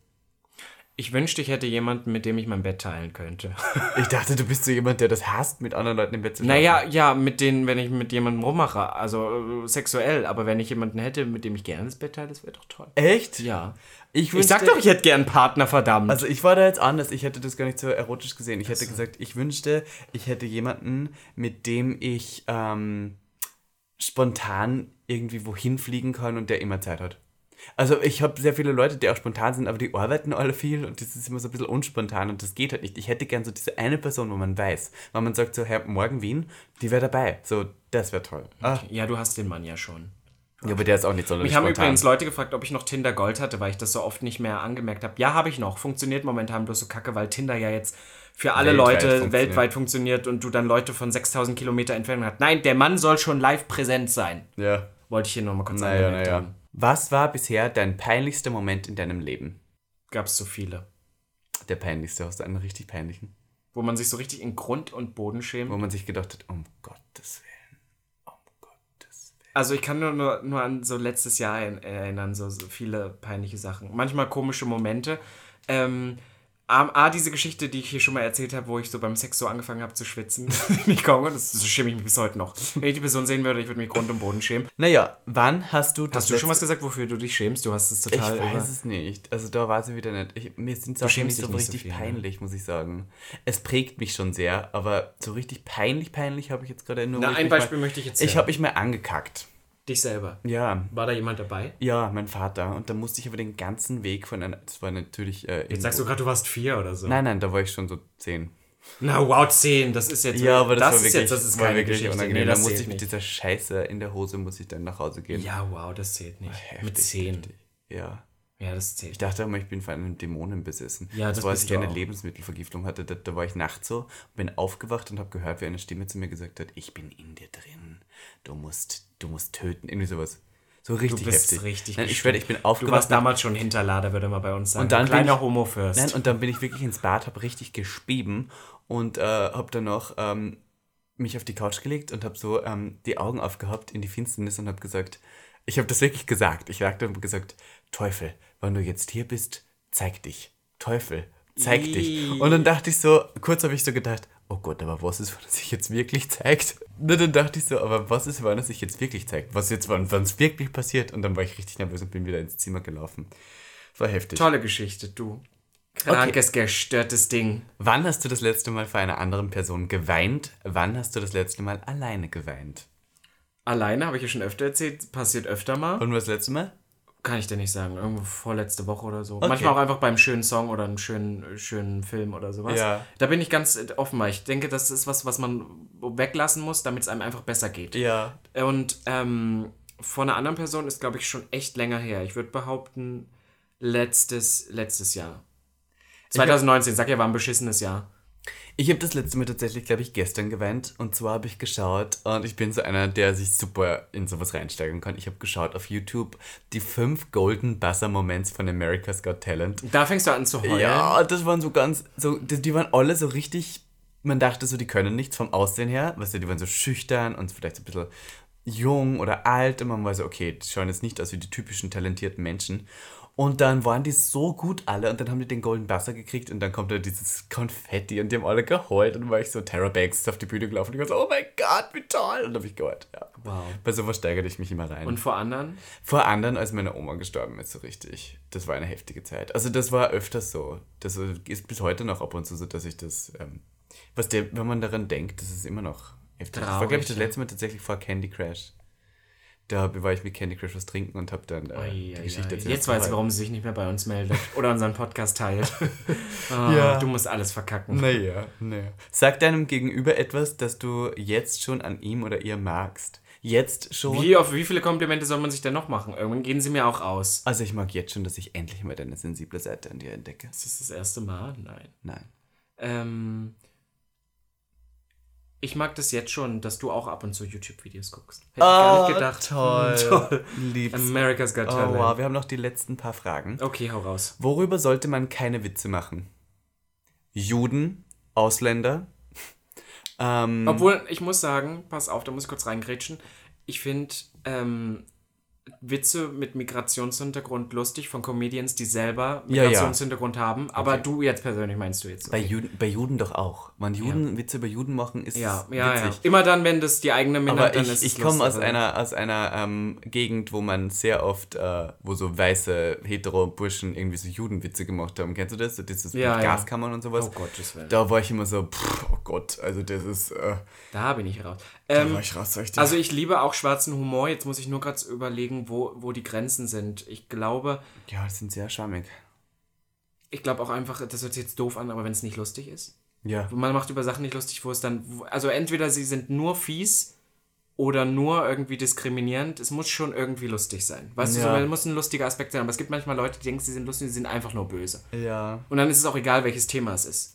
Ich wünschte, ich hätte jemanden, mit dem ich mein Bett teilen könnte. *laughs* Ich dachte, du bist so jemand, der das hasst, mit anderen Leuten im Bett zu schlafen. naja, ja, mit denen, wenn ich mit jemandem rummache, also äh, sexuell, aber wenn ich jemanden hätte, mit dem ich gerne das Bett teile, das wäre doch toll. Echt? Ja. Ich, Ich wünschte, sag doch, ich hätte gern einen Partner, verdammt. Also ich war da jetzt anders, ich hätte das gar nicht so erotisch gesehen. Ich hätte gesagt, ich wünschte, ich hätte jemanden, mit dem ich ähm, spontan irgendwie wohin fliegen kann und der immer Zeit hat. Also ich habe sehr viele Leute, die auch spontan sind, aber die arbeiten alle viel und das ist immer so ein bisschen unspontan und das geht halt nicht. Ich hätte gern so diese eine Person, wo man weiß, wenn man sagt so, Herr, morgen Wien, die wäre dabei. So, das wäre toll. Ah, ja, du hast den Mann ja schon. ja, aber der ist auch nicht sonderlich Mich haben spontan. übrigens Leute gefragt, ob ich noch Tinder Gold hatte, weil ich das so oft nicht mehr angemerkt habe. Ja, habe ich noch. Funktioniert momentan bloß so kacke, weil Tinder ja jetzt für alle Weltweit Leute funktioniert. weltweit funktioniert und du dann Leute von 6000 Kilometer Entfernung hast. Nein, der Mann soll schon live präsent sein. Ja. Wollte ich hier nochmal kurz Naja, angemerkt naja. haben. Was war bisher dein peinlichster Moment in deinem Leben? Gab es so viele. Der peinlichste, hast du einen richtig peinlichen? Wo man sich so richtig in Grund und Boden Wo schämt. man sich gedacht hat, um Gottes Willen, um Gottes Willen. Also ich kann nur, nur, nur an so letztes Jahr erinnern, so, so viele peinliche Sachen. Manchmal komische Momente. Ähm, A, A, diese Geschichte, die ich hier schon mal erzählt habe, wo ich so beim Sex so angefangen habe zu schwitzen *laughs* die Kongo, das, das schäme ich mich bis heute noch. Wenn ich die Person sehen würde, ich würde mich Grund und Boden schämen. Naja, wann hast du Hast du schon was gesagt, wofür du dich schämst? Du hast es total Ich weiß es nicht. Also da war sie wieder nicht. Ich, mir sind Sachen schämst nicht so nicht so richtig viel, ne? peinlich, muss ich sagen. Es prägt mich schon sehr, aber so richtig peinlich, peinlich habe ich jetzt gerade nur. Na, ich ein Beispiel mal, möchte ich jetzt Ich hören. habe mich mal angekackt. Dich selber. Ja, War da jemand dabei? ja, mein Vater. Und da musste ich aber den ganzen Weg von einer. Das war natürlich. Äh, Jetzt sagst du gerade, du warst vier oder so. Nein, nein, da war ich schon so zehn. Na, wow, zehn, das ist jetzt. Ja, aber das, war ist wirklich, jetzt, das ist war keine wirklich Geschichte. unangenehm. Nee, da das musste ich mit nicht. dieser Scheiße in der Hose muss ich dann nach Hause gehen. Ja, wow, das zählt nicht. Heftig, Mit zehn. heftig. Ja. Ja, das zählt. Ich dachte immer, ich bin von einem Dämonen besessen. Ja, das das war, als ich eine auch. Lebensmittelvergiftung hatte. Da, da war ich nachts so, bin aufgewacht und habe gehört, wie eine Stimme zu mir gesagt hat, ich bin in dir drin. Du musst, du musst töten. Irgendwie sowas. So richtig Du bist heftig. richtig Nein, ich schwöre, ich bin Du aufgewacht. warst damals schon Hinterlader, würde man bei uns sagen. Und dann Ein kleiner bin ich- Homo-Fürst. Nein, und dann bin ich wirklich ins Bad, habe richtig gespieben und äh, habe dann noch ähm, mich auf die Couch gelegt und habe so ähm, die Augen aufgehabt in die Finsternis und habe gesagt, ich habe das wirklich gesagt. Ich lag da und gesagt, Teufel, wenn du jetzt hier bist, zeig dich. Teufel, zeig dich. Ih. Und dann dachte ich so, kurz habe ich so gedacht, oh Gott, aber was ist, wenn er sich jetzt wirklich zeigt? Und dann dachte ich so, aber was ist, wenn er sich jetzt wirklich zeigt? Was jetzt, wenn es wirklich passiert? Und dann war ich richtig nervös und bin wieder ins Zimmer gelaufen. Das war heftig. Tolle Geschichte, du. Krankes, gestörtes Ding. Wann hast du das letzte Mal für eine andere Person geweint? Wann hast du das letzte Mal alleine geweint? Alleine, habe ich ja schon öfter erzählt, passiert öfter mal. Und was das letzte Mal? Kann ich dir nicht sagen. Irgendwo vorletzte Woche oder so. Manchmal auch einfach beim schönen Song oder einem schönen, schönen Film oder sowas. Ja. Da bin ich ganz offen. weil Ich denke, das ist was, was man weglassen muss, damit es einem einfach besser geht. Ja. Und ähm, von einer anderen Person ist, glaube ich, schon echt länger her. Ich würde behaupten, letztes, letztes Jahr. 2019, sag ja, war ein beschissenes Jahr. Ich habe das letzte Mal tatsächlich, glaube ich, gestern geweint. Und zwar habe ich geschaut, und ich bin so einer, der sich super in sowas reinsteigern kann. Ich habe geschaut auf YouTube die fünf Golden Buzzer Moments von America's Got Talent. Da fängst du an zu heulen. Ja, das waren so ganz, so, die, die waren alle so richtig, man dachte so, die können nichts vom Aussehen her. Weißt du, die waren so schüchtern und vielleicht so ein bisschen jung oder alt und man war so, okay, die schauen jetzt nicht aus wie die typischen talentierten Menschen. Und dann waren die so gut alle und dann haben die den Golden Buzzer gekriegt und dann kommt da dieses Konfetti und die haben alle geheult und dann war ich so, Tara Banks ist auf die Bühne gelaufen und ich war so, oh mein Gott, wie toll! Und dann habe ich geheult, ja. Wow. Bei sowas steigerte ich mich immer rein. Und vor anderen? Vor anderen, als meine Oma gestorben ist, so richtig. Das war eine heftige Zeit. Also das war öfters so. Das ist bis heute noch ab und zu so, dass ich das, ähm, was der, wenn man daran denkt, das ist immer noch heftig. das war, glaube ich, das Traurig, letzte Mal tatsächlich vor Candy Crash. Da war ich mit Candy Crush was trinken und habe dann äh, Ei, die ei, Geschichte erzählt. Jetzt weiß ich, warum sie sich nicht mehr bei uns meldet *laughs* oder unseren Podcast teilt. *laughs* Ah, Ja. Du musst alles verkacken. Naja, naja. Sag deinem Gegenüber etwas, das du jetzt schon an ihm oder ihr magst. Jetzt schon. Wie, auf wie viele Komplimente soll man sich denn noch machen? Irgendwann gehen sie mir auch aus. Also ich mag jetzt schon, dass ich endlich mal deine sensible Seite an dir entdecke. Ist das das erste Mal? Nein. Nein. Ähm, ich mag das jetzt schon, dass du auch ab und zu YouTube-Videos guckst. Hätte ich gar nicht gedacht. Ah, Toll. *laughs* Toll. Lieb's. America's Got Oh, Talent. wow, wir haben noch die letzten paar Fragen. Okay, hau raus. Worüber sollte man keine Witze machen? Juden, Ausländer. *laughs* Ähm, Obwohl, ich muss sagen, pass auf, da muss ich kurz reingrätschen. Ich finde ähm, Witze mit Migrationshintergrund lustig von Comedians, die selber Ja, ja. Migrationshintergrund haben. Aber du jetzt persönlich meinst du jetzt. bei, Juden, bei Juden doch auch. Man Juden, Witze über Juden machen ist ja, ja, ja. witzig. Immer dann, wenn das die eigene Minderheit ich, ist. ich es komme aus einer, aus einer ähm, Gegend, wo man sehr oft, äh, wo so weiße hetero-Burschen irgendwie so Judenwitze gemacht haben. Kennst du das? So dieses Ja, mit ja. Gaskammern und sowas. Oh Gottes Willen. Da war ich immer so, pff, oh Gott, also das ist, äh, Da bin ich raus. da Ähm, war ich raus, ich also ich liebe auch schwarzen Humor. Jetzt muss ich nur gerade überlegen, wo, wo die Grenzen sind. Ich glaube, ja, das sind sehr charmig. ich glaube auch einfach, das hört sich jetzt doof an, aber wenn es nicht lustig ist. Ja. Man macht über Sachen nicht lustig, wo es dann. Also entweder sie sind nur fies oder nur irgendwie diskriminierend. Es muss schon irgendwie lustig sein. Weißt du, Ja. so, es muss ein lustiger Aspekt sein. Aber es gibt manchmal Leute, die denken, sie sind lustig, sie sind einfach nur böse. Ja. Und dann ist es auch egal, welches Thema es ist.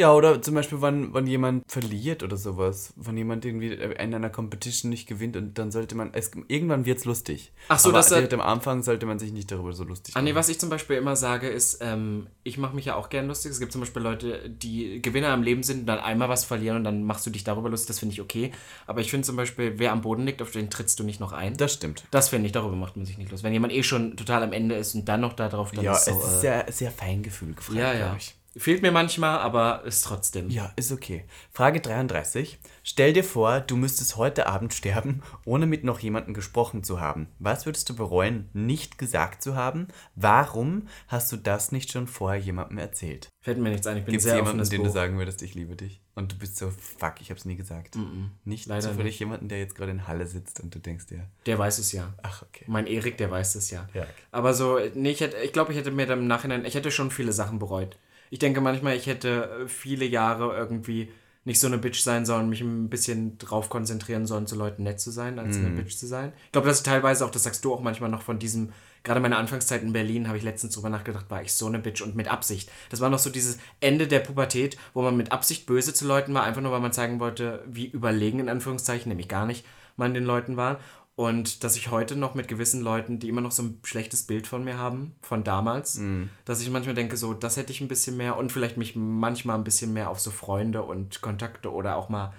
Ja, oder zum Beispiel, wenn, wenn jemand verliert oder sowas, wenn jemand irgendwie in einer Competition nicht gewinnt und dann sollte man, es, irgendwann wird's lustig. Ach so, Aber dass er- am Anfang sollte man sich nicht darüber so lustig Ah nee, was ich zum Beispiel immer sage, ist, ähm, ich mache mich ja auch gern lustig. Es gibt zum Beispiel Leute, die Gewinner im Leben sind und dann einmal was verlieren und dann machst du dich darüber lustig. Das finde ich okay. Aber ich finde zum Beispiel, wer am Boden liegt, auf den trittst du nicht noch ein. Das stimmt. Das finde ich, darüber macht man sich nicht lustig. Wenn jemand eh schon total am Ende ist und dann noch da drauf, dann Ja, ist es so, ist äh, sehr, sehr Feingefühl gefragt, ja, ja. glaube ich. Fehlt mir manchmal, aber ist trotzdem. Ja, ist okay. Frage 33. Stell dir vor, du müsstest heute Abend sterben, ohne mit noch jemandem gesprochen zu haben. Was würdest du bereuen, nicht gesagt zu haben? Warum hast du das nicht schon vorher jemandem erzählt? Fällt mir nichts ein, ich bin Gibt es sehr jemanden, den Buch. du sagen würdest, ich liebe dich? Und du bist so, fuck, ich hab's nie gesagt. Nicht leider zufällig nicht. jemanden, der jetzt gerade in Halle sitzt und du denkst dir, Der weiß es ja. ach, okay. Mein Erik, der weiß das ja. Ja, okay. Aber so, nee, ich, hätte, ich glaube, ich hätte mir dann im Nachhinein, ich hätte schon viele Sachen bereut. Ich denke manchmal, ich hätte äh, viele Jahre irgendwie nicht so eine Bitch sein sollen, mich ein bisschen drauf konzentrieren sollen, zu Leuten nett zu sein, als eine Bitch zu sein. Ich glaube, das ist teilweise auch, das sagst du auch manchmal noch von diesem, gerade meine Anfangszeit in Berlin, habe ich letztens drüber nachgedacht, war ich so eine Bitch und mit Absicht. Das war noch so dieses Ende der Pubertät, wo man mit Absicht böse zu Leuten war, einfach nur, weil man zeigen wollte, wie überlegen in Anführungszeichen, nämlich gar nicht, man den Leuten war. Und dass ich heute noch mit gewissen Leuten, die immer noch so ein schlechtes Bild von mir haben, von damals, dass ich manchmal denke, so, das hätte ich ein bisschen mehr und vielleicht mich manchmal ein bisschen mehr auf so Freunde und Kontakte oder auch mal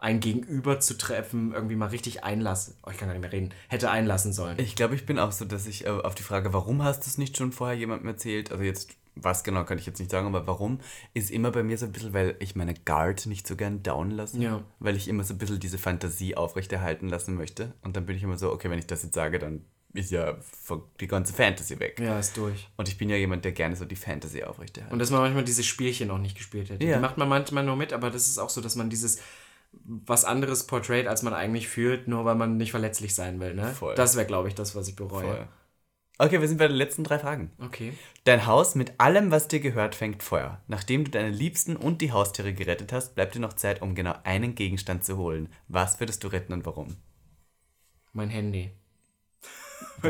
ein Gegenüber zu treffen, irgendwie mal richtig einlassen. Oh, ich kann gar nicht mehr reden. Hätte einlassen sollen. Ich glaube, ich bin auch so, dass ich äh, auf die Frage, warum hast du es nicht schon vorher jemandem erzählt, also jetzt, was genau kann ich jetzt nicht sagen, aber warum, ist immer bei mir so ein bisschen, weil ich meine Guard nicht so gern down lasse. Ja. Weil ich immer so ein bisschen diese Fantasie aufrechterhalten lassen möchte. Und dann bin ich immer so, okay, wenn ich das jetzt sage, dann ist ja die ganze Fantasy weg. ja, ist durch. Und ich bin ja jemand, der gerne so die Fantasy aufrechterhält. Und dass man manchmal diese Spielchen auch nicht gespielt hätte. Ja. Die macht man manchmal nur mit, aber das ist auch so, dass man dieses was anderes portrayt, als man eigentlich fühlt, nur weil man nicht verletzlich sein will. Ne? Voll. Das wäre, glaube ich, das, was ich bereue. Voll. Okay, wir sind bei den letzten drei Fragen. Okay. Dein Haus mit allem, was dir gehört, fängt Feuer. Nachdem du deine Liebsten und die Haustiere gerettet hast, bleibt dir noch Zeit, um genau einen Gegenstand zu holen. Was würdest du retten und warum? Mein Handy.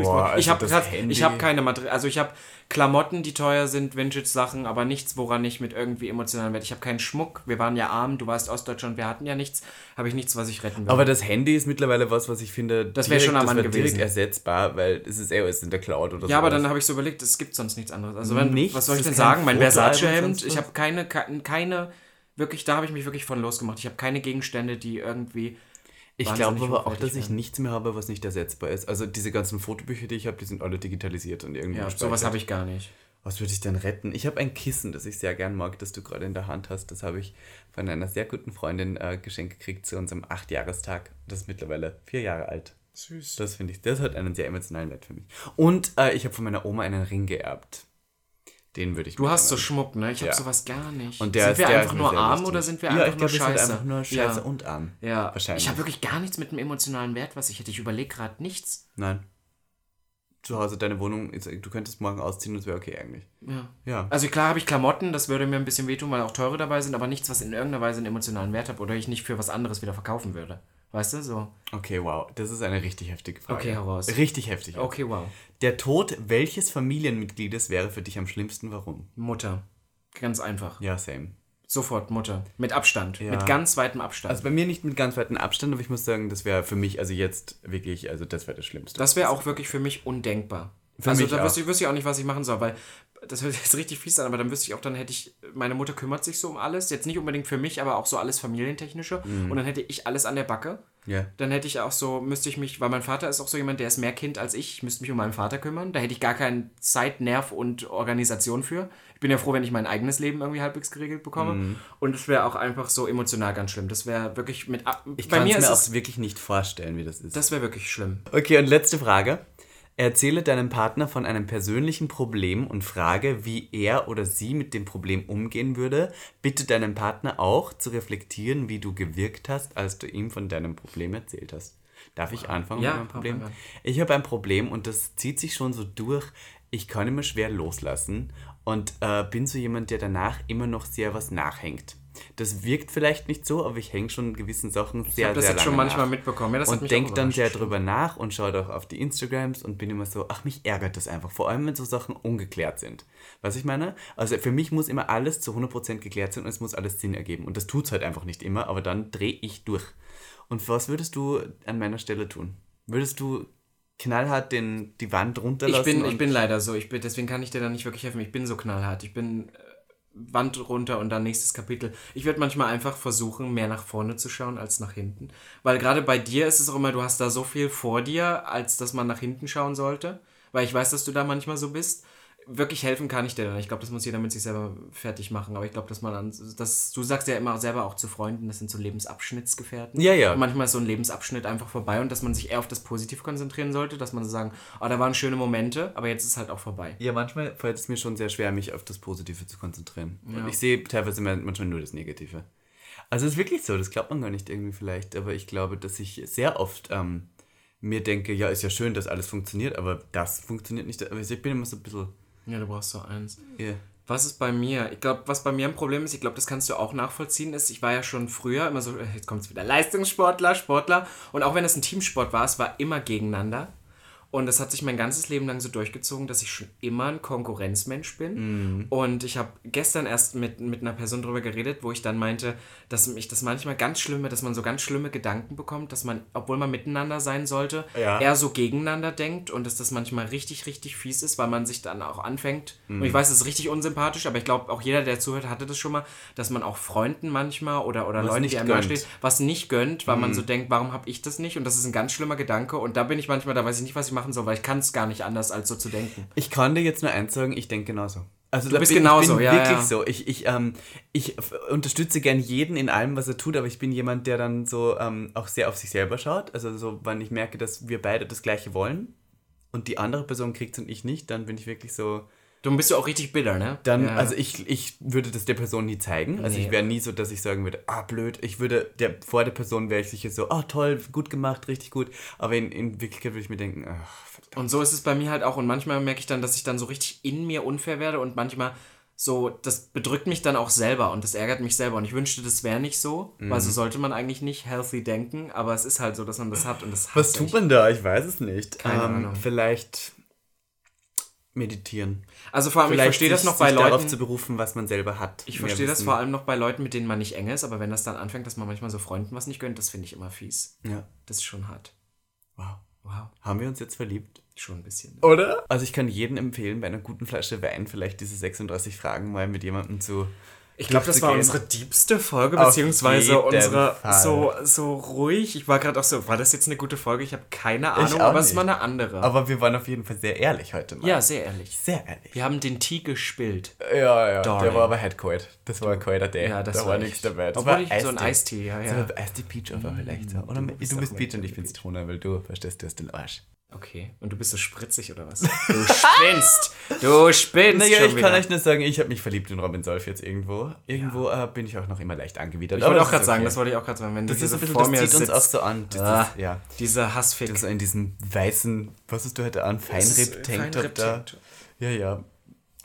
Boah, ich also habe das Handy- ich hab keine Materialien. Also ich habe Klamotten, die teuer sind, Vintage-Sachen, aber nichts, woran ich mit irgendwie emotionalen Wert. Ich habe keinen Schmuck. Wir waren ja arm. Du warst Ostdeutschland. Wir hatten ja nichts. Habe ich nichts, was ich retten würde. Aber das Handy ist mittlerweile was, was ich finde, Das wär direkt- schon am wär direkt ersetzbar, weil es ist eher in der Cloud oder so. ja, aber dann habe ich so überlegt, es gibt sonst nichts anderes. Also wenn, Nichts? was soll ich denn sagen? Mein Versace-Hemd. sonst Ich habe keine, keine, wirklich, da habe ich mich wirklich von losgemacht. Ich habe keine Gegenstände, die irgendwie. Ich glaube aber auch, dass ich nichts mehr habe, was nicht ersetzbar ist. Also diese ganzen Fotobücher, die ich habe, die sind alle digitalisiert und irgendwie Ja, sowas habe ich gar nicht. Was würde ich denn retten? Ich habe ein Kissen, das ich sehr gern mag, das du gerade in der Hand hast. Das habe ich von einer sehr guten Freundin äh, geschenkt gekriegt zu unserem Achtjahrestag. Das ist mittlerweile vier Jahre alt. Süß. Das finde ich, das hat einen sehr emotionalen Wert für mich. Und äh, ich habe von meiner Oma einen Ring geerbt. Den würde ich Du hast so. Schmuck, ne? Ich habe Ja. sowas gar nicht. Und der sind ist, wir der einfach nur arm wichtig. oder sind wir ja, einfach ich nur wir sind scheiße? einfach nur scheiße ja. und arm. Ja, Wahrscheinlich. Ich habe wirklich gar nichts mit einem emotionalen Wert, was ich hätte. Ich überlege gerade nichts. Nein. Zu Hause, deine Wohnung, ist, du könntest morgen ausziehen und es wäre okay eigentlich. Ja. Ja. Also klar habe ich Klamotten, das würde mir ein bisschen wehtun, weil auch teure dabei sind, aber nichts, was in irgendeiner Weise einen emotionalen Wert hat oder ich nicht für was anderes wieder verkaufen würde. Weißt du, so. Okay, wow. Das ist eine richtig heftige Frage. Okay, heraus. Richtig heftig. Okay, wow. Der Tod welches Familienmitgliedes wäre für dich am schlimmsten? Warum? Mutter. Ganz einfach. Ja, same. Sofort Mutter. Mit Abstand. Ja. Mit ganz weitem Abstand. Also bei mir nicht mit ganz weitem Abstand, aber ich muss sagen, das wäre für mich, also jetzt wirklich, also das wäre das Schlimmste. Das wäre auch wirklich für mich undenkbar. Für also da wüsste ich, wüsste ich auch nicht, was ich machen soll, weil das hört jetzt richtig fies an, aber dann wüsste ich auch, dann hätte ich, meine Mutter kümmert sich so um alles, jetzt nicht unbedingt für mich, aber auch so alles familientechnische Mhm. und dann hätte ich alles an der Backe. Ja. Dann hätte ich auch so, müsste ich mich, weil mein Vater ist auch so jemand, der ist mehr Kind als ich, ich müsste mich um meinen Vater kümmern, da hätte ich gar keinen Zeit, Nerv und Organisation für. Ich bin ja froh, wenn ich mein eigenes Leben irgendwie halbwegs geregelt bekomme Mhm. und es wäre auch einfach so emotional ganz schlimm. Das wäre wirklich mit, Ich kann mir auch wirklich nicht vorstellen, wie das ist. das wäre wirklich schlimm. Okay, und letzte Frage. Erzähle deinem Partner von einem persönlichen Problem und frage, wie er oder sie mit dem Problem umgehen würde. Bitte deinen Partner auch zu reflektieren, wie du gewirkt hast, als du ihm von deinem Problem erzählt hast. Darf ich anfangen Ja, mit meinem Problem? Ich habe ein Problem und das zieht sich schon so durch. Ich kann immer schwer loslassen und äh, bin so jemand, der danach immer noch sehr was nachhängt. Das wirkt vielleicht nicht so, aber ich hänge schon gewissen Sachen sehr, Ich habe das sehr jetzt schon lange manchmal nach mitbekommen. Ja, und denke dann sehr drüber nach und schaue auch auf die Instagrams und bin immer so, ach, mich ärgert das einfach. Vor allem, wenn so Sachen ungeklärt sind. Was ich meine? Also für mich muss immer alles zu 100% geklärt sein und es muss alles Sinn ergeben. Und das tut es halt einfach nicht immer, aber dann drehe ich durch. Und was würdest du an meiner Stelle tun? Würdest du knallhart den, die Wand runterlassen? Ich bin, ich bin leider so. Ich bin, deswegen kann ich dir da nicht wirklich helfen. Ich bin so knallhart. Ich bin äh, Wand runter und dann nächstes Kapitel. Ich werde manchmal einfach versuchen, mehr nach vorne zu schauen als nach hinten. Weil gerade bei dir ist es auch immer, du hast da so viel vor dir, als dass man nach hinten schauen sollte. Weil ich weiß, dass du da manchmal so bist. Wirklich helfen kann ich dir dann. Ich glaube, das muss jeder mit sich selber fertig machen. Aber ich glaube, dass man dann, das, du sagst ja immer selber auch zu Freunden, das sind so Lebensabschnittsgefährten. Ja, ja. Und manchmal ist so ein Lebensabschnitt einfach vorbei und dass man sich eher auf das Positiv konzentrieren sollte, dass man so sagen, oh, da waren schöne Momente, aber jetzt ist halt auch vorbei. Ja, manchmal fällt es mir schon sehr schwer, mich auf das Positive zu konzentrieren. Und ich sehe teilweise manchmal nur das Negative. Also es ist wirklich so, das glaubt man gar nicht irgendwie vielleicht, aber ich glaube, dass ich sehr oft ähm, mir denke, ja, ist ja schön, dass alles funktioniert, aber das funktioniert nicht. Also ich bin immer so ein bisschen. Ja, du brauchst so eins. Yeah. Was ist bei mir? Ich glaube, was bei mir ein Problem ist, ich glaube, das kannst du auch nachvollziehen, ist, ich war ja schon früher immer so, jetzt kommt es wieder, Leistungssportler, Sportler. Und auch wenn es ein Teamsport war, es war immer gegeneinander. Und das hat sich mein ganzes Leben lang so durchgezogen, dass ich schon immer ein Konkurrenzmensch bin. Mhm. Und ich habe gestern erst mit, mit einer Person drüber geredet, wo ich dann meinte, dass mich das manchmal ganz schlimme, dass man so ganz schlimme Gedanken bekommt, dass man, obwohl man miteinander sein sollte, Ja. eher so gegeneinander denkt und dass das manchmal richtig, richtig fies ist, weil man sich dann auch anfängt. Mhm. Und ich weiß, es ist richtig unsympathisch, aber ich glaube, auch jeder, der zuhört, hatte das schon mal, dass man auch Freunden manchmal oder, oder Was Leuten, nicht die einem. Mhm. nahestehen, was nicht gönnt, weil man so denkt, warum habe ich das nicht? Und das ist ein ganz schlimmer Gedanke. Und da bin ich manchmal, da weiß ich nicht, was ich machen soll, weil ich kann es gar nicht anders, als so zu denken. Ich kann dir jetzt nur eins sagen, ich denke genauso. Also Du bist bin, genauso, ich bin ja, wirklich ja. so. Ich, ich, ähm, ich unterstütze gern jeden in allem, was er tut, aber ich bin jemand, der dann so ähm, auch sehr auf sich selber schaut. Also so, wenn ich merke, dass wir beide das Gleiche wollen und die andere Person kriegt es und ich nicht, dann bin ich wirklich so. Du bist ja auch richtig bitter, ne? Dann, ja. also ich, ich würde das der Person nie zeigen. Also Nee. ich wäre nie so, dass ich sagen würde, ah blöd. Ich würde, der, vor der Person wäre ich sicher so, ah toll, gut gemacht, richtig gut. Aber in, in Wirklichkeit würde ich mir denken, ach, verdammt. Und so ist es bei mir halt auch. Und manchmal merke ich dann, dass ich dann so richtig in mir unfair werde und manchmal so, das bedrückt mich dann auch selber und das ärgert mich selber. Und ich wünschte, das wäre nicht so, weil Mhm. so sollte man eigentlich nicht healthy denken, aber es ist halt so, dass man das hat und das Was tut man da? Ich weiß es nicht. Keine ähm, Ahnung. Vielleicht meditieren. Also vor allem, ich Vielleicht verstehe das noch bei sich darauf Leuten. zu berufen, was man selber hat. Ich verstehe das vor allem noch bei Leuten, mit denen man nicht eng ist, aber wenn das dann anfängt, dass man manchmal so Freunden was nicht gönnt, das finde ich immer fies. Ja. Das ist schon hart. Wow. Wow. Haben wir uns jetzt verliebt? Schon ein bisschen. Oder? Also ich kann jedem empfehlen, bei einer guten Flasche Wein vielleicht diese 36 Fragen mal mit jemandem zu. Ich glaube, das war unsere diebste Folge, Auf beziehungsweise unsere Fall. so, so ruhig. Ich war gerade auch so, war das jetzt eine gute Folge? Ich habe keine Ahnung, aber es nicht. war eine andere. Aber wir waren auf jeden Fall sehr ehrlich heute mal. ja, sehr ehrlich. Sehr ehrlich. Wir haben den Tee gespillt. Ja, ja. Darling. Der war aber kalt. Das war ein kalter Day. Ja, das da war nichts dabei. Das Obwohl war ich so ein Eistee. Ja, ja. war Eistee Peach aber vielleicht so. Oder du bist bist, Peach und ich bin Zitrone, weil du verstehst, du hast den Arsch. Okay. Und du bist so spritzig oder was? *laughs* Du spinnst! Du spinnst! Naja, ich kann wieder. euch nur sagen, ich habe mich verliebt in Robin Solf jetzt irgendwo. Irgendwo äh, bin ich auch noch immer leicht angewidert. Ich wollte auch gerade ist sagen, okay. das wollte ich auch gerade sagen. Wenn Das ist hier ein bisschen, vor das zieht uns auch so an. Das Ah. ja. Dieser Hassfick. Das so in diesem weißen, was hast du heute an? Feinripp-Tanktop da. Ja, ja.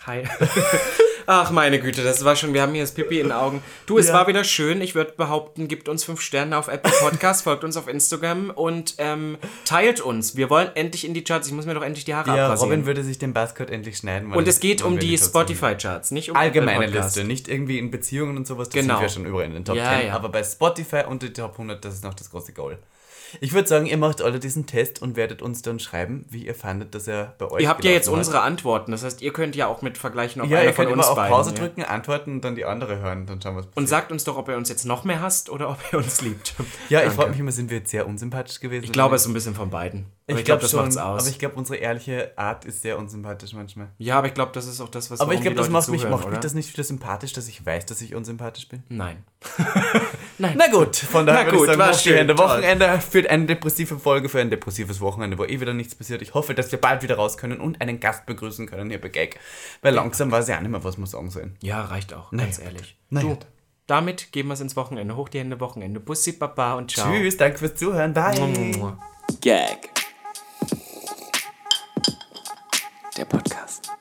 Hi. *laughs* Ach, meine Güte, das war schon, wir haben hier das Pipi in den Augen. Du, es Ja. war wieder schön. Ich würde behaupten, gebt uns fünf Sterne auf Apple Podcast, folgt uns auf Instagram und ähm, teilt uns. Wir wollen endlich in die Charts. Ich muss mir doch endlich die Haare Ja, abrasieren. Robin würde sich den Buzzcut endlich schneiden. und es geht um die. Spotify-Charts, nicht um Allgemeine Apple Podcast. Liste, nicht irgendwie in Beziehungen und sowas, das Genau. sind wir schon überall in den Top Ja, 10. ja. Aber bei Spotify unter die Top 100, das ist noch das große Goal. Ich würde sagen, ihr macht alle diesen Test und werdet uns dann schreiben, wie ihr fandet, dass er bei euch Ihr habt ja jetzt hat. unsere Antworten. Das heißt, ihr könnt ja auch mit vergleichen, ob Ja, einer ihr von uns immer auf beiden, Pause ja. drücken, antworten und dann die andere hören. Dann schauen wir, Und sagt uns doch, ob ihr uns jetzt noch mehr hasst oder *laughs* ob ihr uns liebt. Ja, ich Danke. frage mich immer, sind wir jetzt sehr unsympathisch gewesen? Ich glaube, es ist ein bisschen von beiden. Aber ich, glaub, glaube das schon, macht's aus. aber ich glaube, unsere ehrliche Art ist sehr unsympathisch manchmal. ja, aber ich glaube, das ist auch das, was Aber ich glaube, das macht mich, zuhören, macht mich das nicht wieder sympathisch, dass ich weiß, dass ich unsympathisch bin. Nein. *laughs* Na gut, von daher Na gut, ich sagen, schön, toll. Wochenende für eine depressive Folge, für ein depressives Wochenende, wo eh wieder nichts passiert. Ich hoffe, dass wir bald wieder raus können und einen Gast begrüßen können hier bei Gag. Weil langsam weiß ich auch nicht mehr, was wir sagen sollen. Ja, reicht auch, ganz ehrlich. Na du, ja. damit gehen wir es ins Wochenende. Hoch die Hände, Wochenende. Bussi, Baba und ciao. Tschüss, danke fürs Zuhören. Bye. Gag. der Podcast.